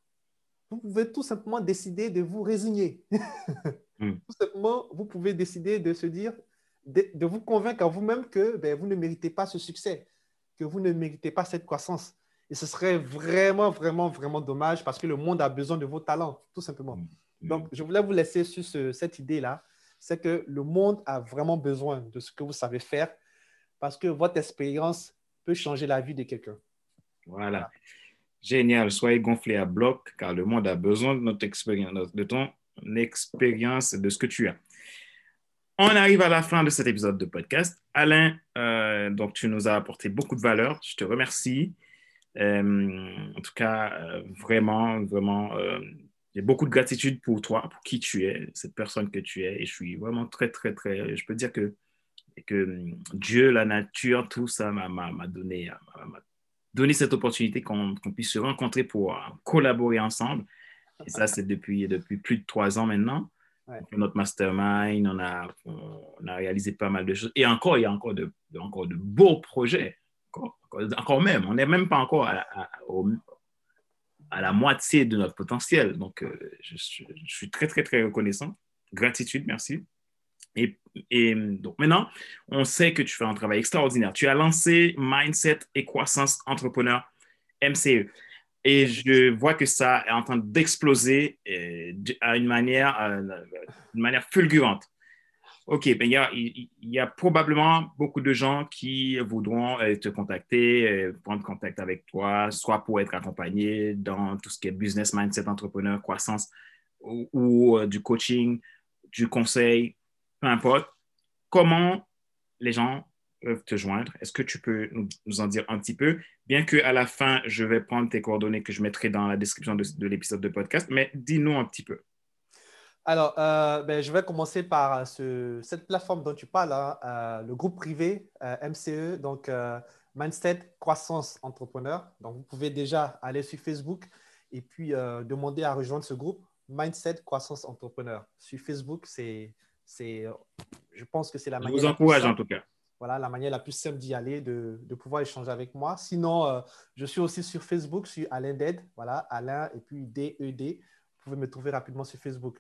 vous pouvez tout simplement décider de vous résigner. *laughs* Hmm. Tout simplement, vous pouvez décider de se dire, de, de vous convaincre à vous-même que ben, vous ne méritez pas ce succès, que vous ne méritez pas cette croissance. Et ce serait vraiment, vraiment, vraiment dommage parce que le monde a besoin de vos talents, tout simplement. Hmm. Hmm. Donc, je voulais vous laisser sur cette idée-là c'est que le monde a vraiment besoin de ce que vous savez faire parce que votre expérience peut changer la vie de quelqu'un. Voilà. Génial. Soyez gonflé à bloc car le monde a besoin de notre expérience, de ton expérience, de ce que tu as. On arrive à la fin de cet épisode de podcast. Alain, euh, donc tu nous as apporté beaucoup de valeur. Je te remercie. Euh, en tout cas, euh, vraiment, vraiment, j'ai beaucoup de gratitude pour toi, pour qui tu es, cette personne que tu es. Et je suis vraiment très, très, très. Je peux dire que, que hum, Dieu, la nature, tout ça m'a donné, donné cette opportunité qu'on puisse se rencontrer pour euh, collaborer ensemble. Et ça, c'est depuis, depuis plus de trois ans maintenant. Notre mastermind, on a, on a réalisé pas mal de choses. Et encore, il y a encore de, encore de beaux projets. Encore, même, on n'est même pas encore à, la moitié de notre potentiel. Donc, euh, je, suis très, très, très reconnaissant. Gratitude, merci. Et, donc maintenant, on sait que tu fais un travail extraordinaire. Tu as lancé Mindset et Croissance Entrepreneur MCE. Et je vois que ça est en train d'exploser euh, à une manière, euh, une manière fulgurante. OK, ben, il, y a, probablement beaucoup de gens qui voudront euh, te contacter, euh, prendre contact avec toi, soit pour être accompagné dans tout ce qui est business mindset, entrepreneur, croissance, ou, euh, du coaching, du conseil, peu importe. Comment les gens peuvent te joindre? Est-ce que tu peux nous, en dire un petit peu? Bien qu'à la fin, je vais prendre tes coordonnées que je mettrai dans la description de l'épisode de podcast, mais dis-nous un petit peu. Alors, euh, ben, je vais commencer par ce, cette plateforme dont tu parles, hein, euh, le groupe privé euh, MCE, donc Mindset Croissance Entrepreneur. Donc, vous pouvez déjà aller sur Facebook et puis demander à rejoindre ce groupe Mindset Croissance Entrepreneur. Sur Facebook, c'est, c'est, je pense que c'est la manière. Je vous encourage en tout cas. Voilà, la manière la plus simple d'y aller, de, de, pouvoir échanger avec moi. Sinon, je suis aussi sur Facebook, sur Alain Ded, voilà, Alain et puis D-E-D. E vous pouvez me trouver rapidement sur Facebook.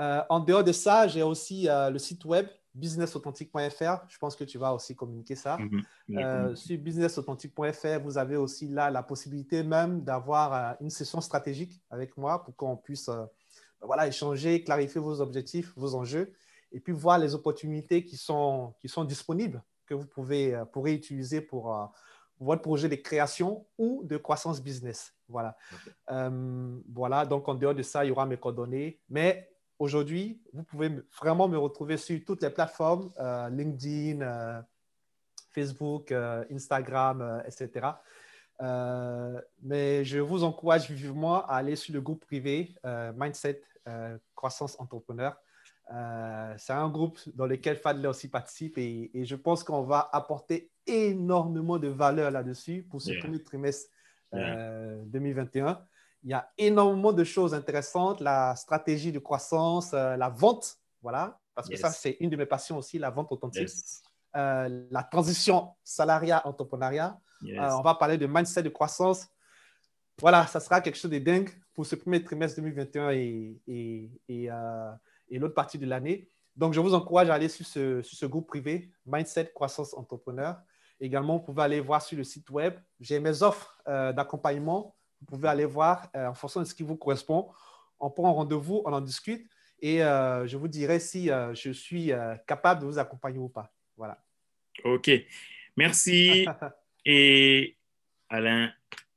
Euh, en dehors de ça, j'ai aussi euh, le site web businessauthentique.fr. Je pense que tu vas aussi communiquer ça. Mhm. Euh, sur businessauthentique.fr, vous avez aussi là la possibilité même d'avoir une session stratégique avec moi pour qu'on puisse voilà, échanger, clarifier vos objectifs, vos enjeux et puis voir les opportunités qui sont, qui sont disponibles que vous pouvez, pourrez utiliser pour votre projet de création ou de croissance business. Voilà. voilà, donc en dehors de ça, il y aura mes coordonnées. Mais aujourd'hui, vous pouvez vraiment me retrouver sur toutes les plateformes, euh, LinkedIn, euh, Facebook, euh, Instagram, etc. mais je vous encourage vivement à aller sur le groupe privé Mindset Croissance Entrepreneur. C'est un groupe dans lequel Fadler aussi participe et, je pense qu'on va apporter énormément de valeur là-dessus pour ce premier trimestre 2021. Euh, Il y a énormément de choses intéressantes, la stratégie de croissance, euh, la vente, voilà, parce que ça, c'est une de mes passions aussi, la vente authentique. la transition salariat-entrepreneuriat. on va parler de mindset de croissance. Voilà, ça sera quelque chose de dingue pour ce premier trimestre 2021 et, et, et et l'autre partie de l'année. Donc, je vous encourage à aller sur ce, sur ce groupe privé, Mindset Croissance Entrepreneur. Également, vous pouvez aller voir sur le site web. J'ai mes offres euh, d'accompagnement. Vous pouvez aller voir euh, en fonction de ce qui vous correspond. On prend rendez-vous, on en discute et euh, je vous dirai si je suis capable de vous accompagner ou pas. Voilà. OK. Merci. *laughs* et Alain,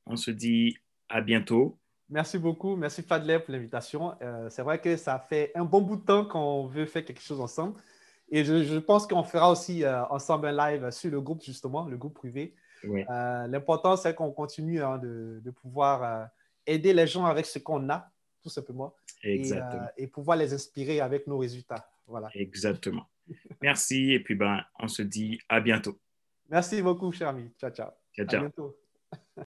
on se dit à bientôt. Merci beaucoup. Merci Fadler pour l'invitation. Euh, c'est vrai que ça fait un bon bout de temps qu'on veut faire quelque chose ensemble. Et je, pense qu'on fera aussi euh, ensemble un live sur le groupe, justement, le groupe privé. Euh, l'important, c'est qu'on continue hein, de, pouvoir aider les gens avec ce qu'on a, tout simplement. Exactement. Et, pouvoir les inspirer avec nos résultats. Voilà. Exactement. Merci. Et puis, ben, on se dit à bientôt. Merci beaucoup, cher ami. Ciao, ciao. Ciao, ciao. À bientôt. *laughs*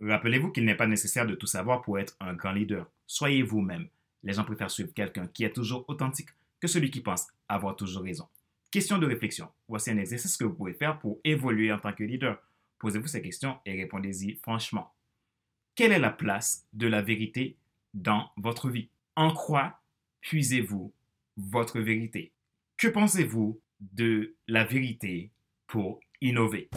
Rappelez-vous qu'il n'est pas nécessaire de tout savoir pour être un grand leader. Soyez vous-même. Les gens préfèrent suivre quelqu'un qui est toujours authentique que celui qui pense avoir toujours raison. Question de réflexion. Voici un exercice que vous pouvez faire pour évoluer en tant que leader. Posez-vous ces questions et répondez-y franchement. Quelle est la place de la vérité dans votre vie? En quoi puisez-vous votre vérité? Que pensez-vous de la vérité pour innover?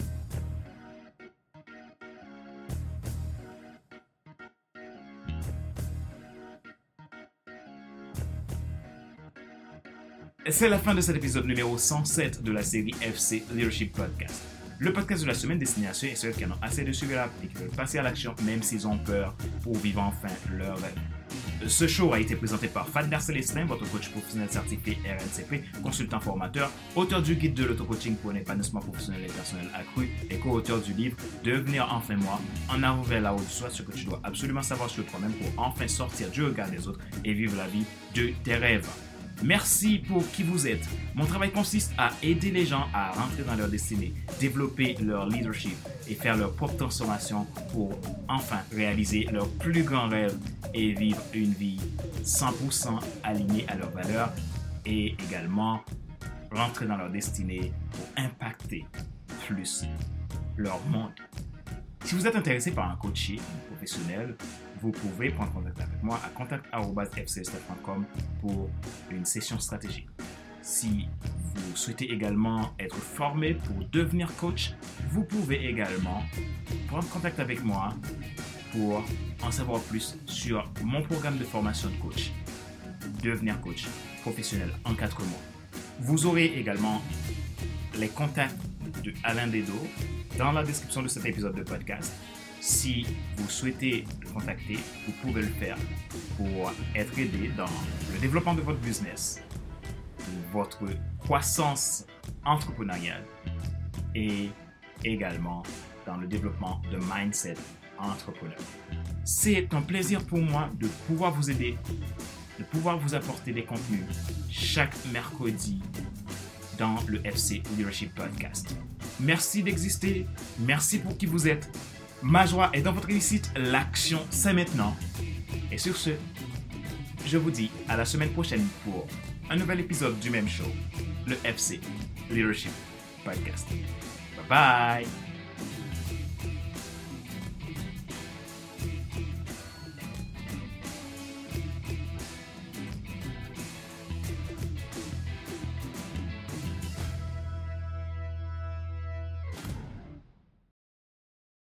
C'est la fin de cet épisode numéro 107 de la série FC Leadership Podcast. Le podcast de la semaine destiné à ceux et celles qui en ont assez de suivre la et qui veulent passer à l'action même s'ils ont peur pour vivre enfin leur rêve. Ce show a été présenté par Fadler Célestin, votre coach professionnel certifié RNCP, consultant formateur, auteur du guide de l'auto-coaching pour un épanouissement professionnel et personnel accru et co-auteur du livre Devenir enfin moi, en avant vers la haut de soi, ce que tu dois absolument savoir sur toi-même pour enfin sortir du regard des autres et vivre la vie de tes rêves. Merci pour qui vous êtes. Mon travail consiste à aider les gens à rentrer dans leur destinée, développer leur leadership et faire leur propre transformation pour enfin réaliser leur plus grand rêve et vivre une vie 100% alignée à leurs valeurs et également rentrer dans leur destinée pour impacter plus leur monde. Si vous êtes intéressé par un coaching professionnel, vous pouvez prendre contact avec moi à contact.fcsf.com pour une session stratégique. Si vous souhaitez également être formé pour devenir coach, vous pouvez également prendre contact avec moi pour en savoir plus sur mon programme de formation de coach. Devenir coach professionnel en quatre mois. Vous aurez également les contacts de Alain Dedo dans la description de cet épisode de podcast. Si vous souhaitez le contacter, vous pouvez le faire pour être aidé dans le développement de votre business, votre croissance entrepreneuriale et également dans le développement de mindset entrepreneur. C'est un plaisir pour moi de pouvoir vous aider, de pouvoir vous apporter des contenus chaque mercredi dans le FC Leadership Podcast. Merci d'exister, merci pour qui vous êtes Ma joie est dans votre réussite. L'action, c'est maintenant. Et sur ce, je vous dis à la semaine prochaine pour un nouvel épisode du même show, le FC Leadership Podcast. Bye bye!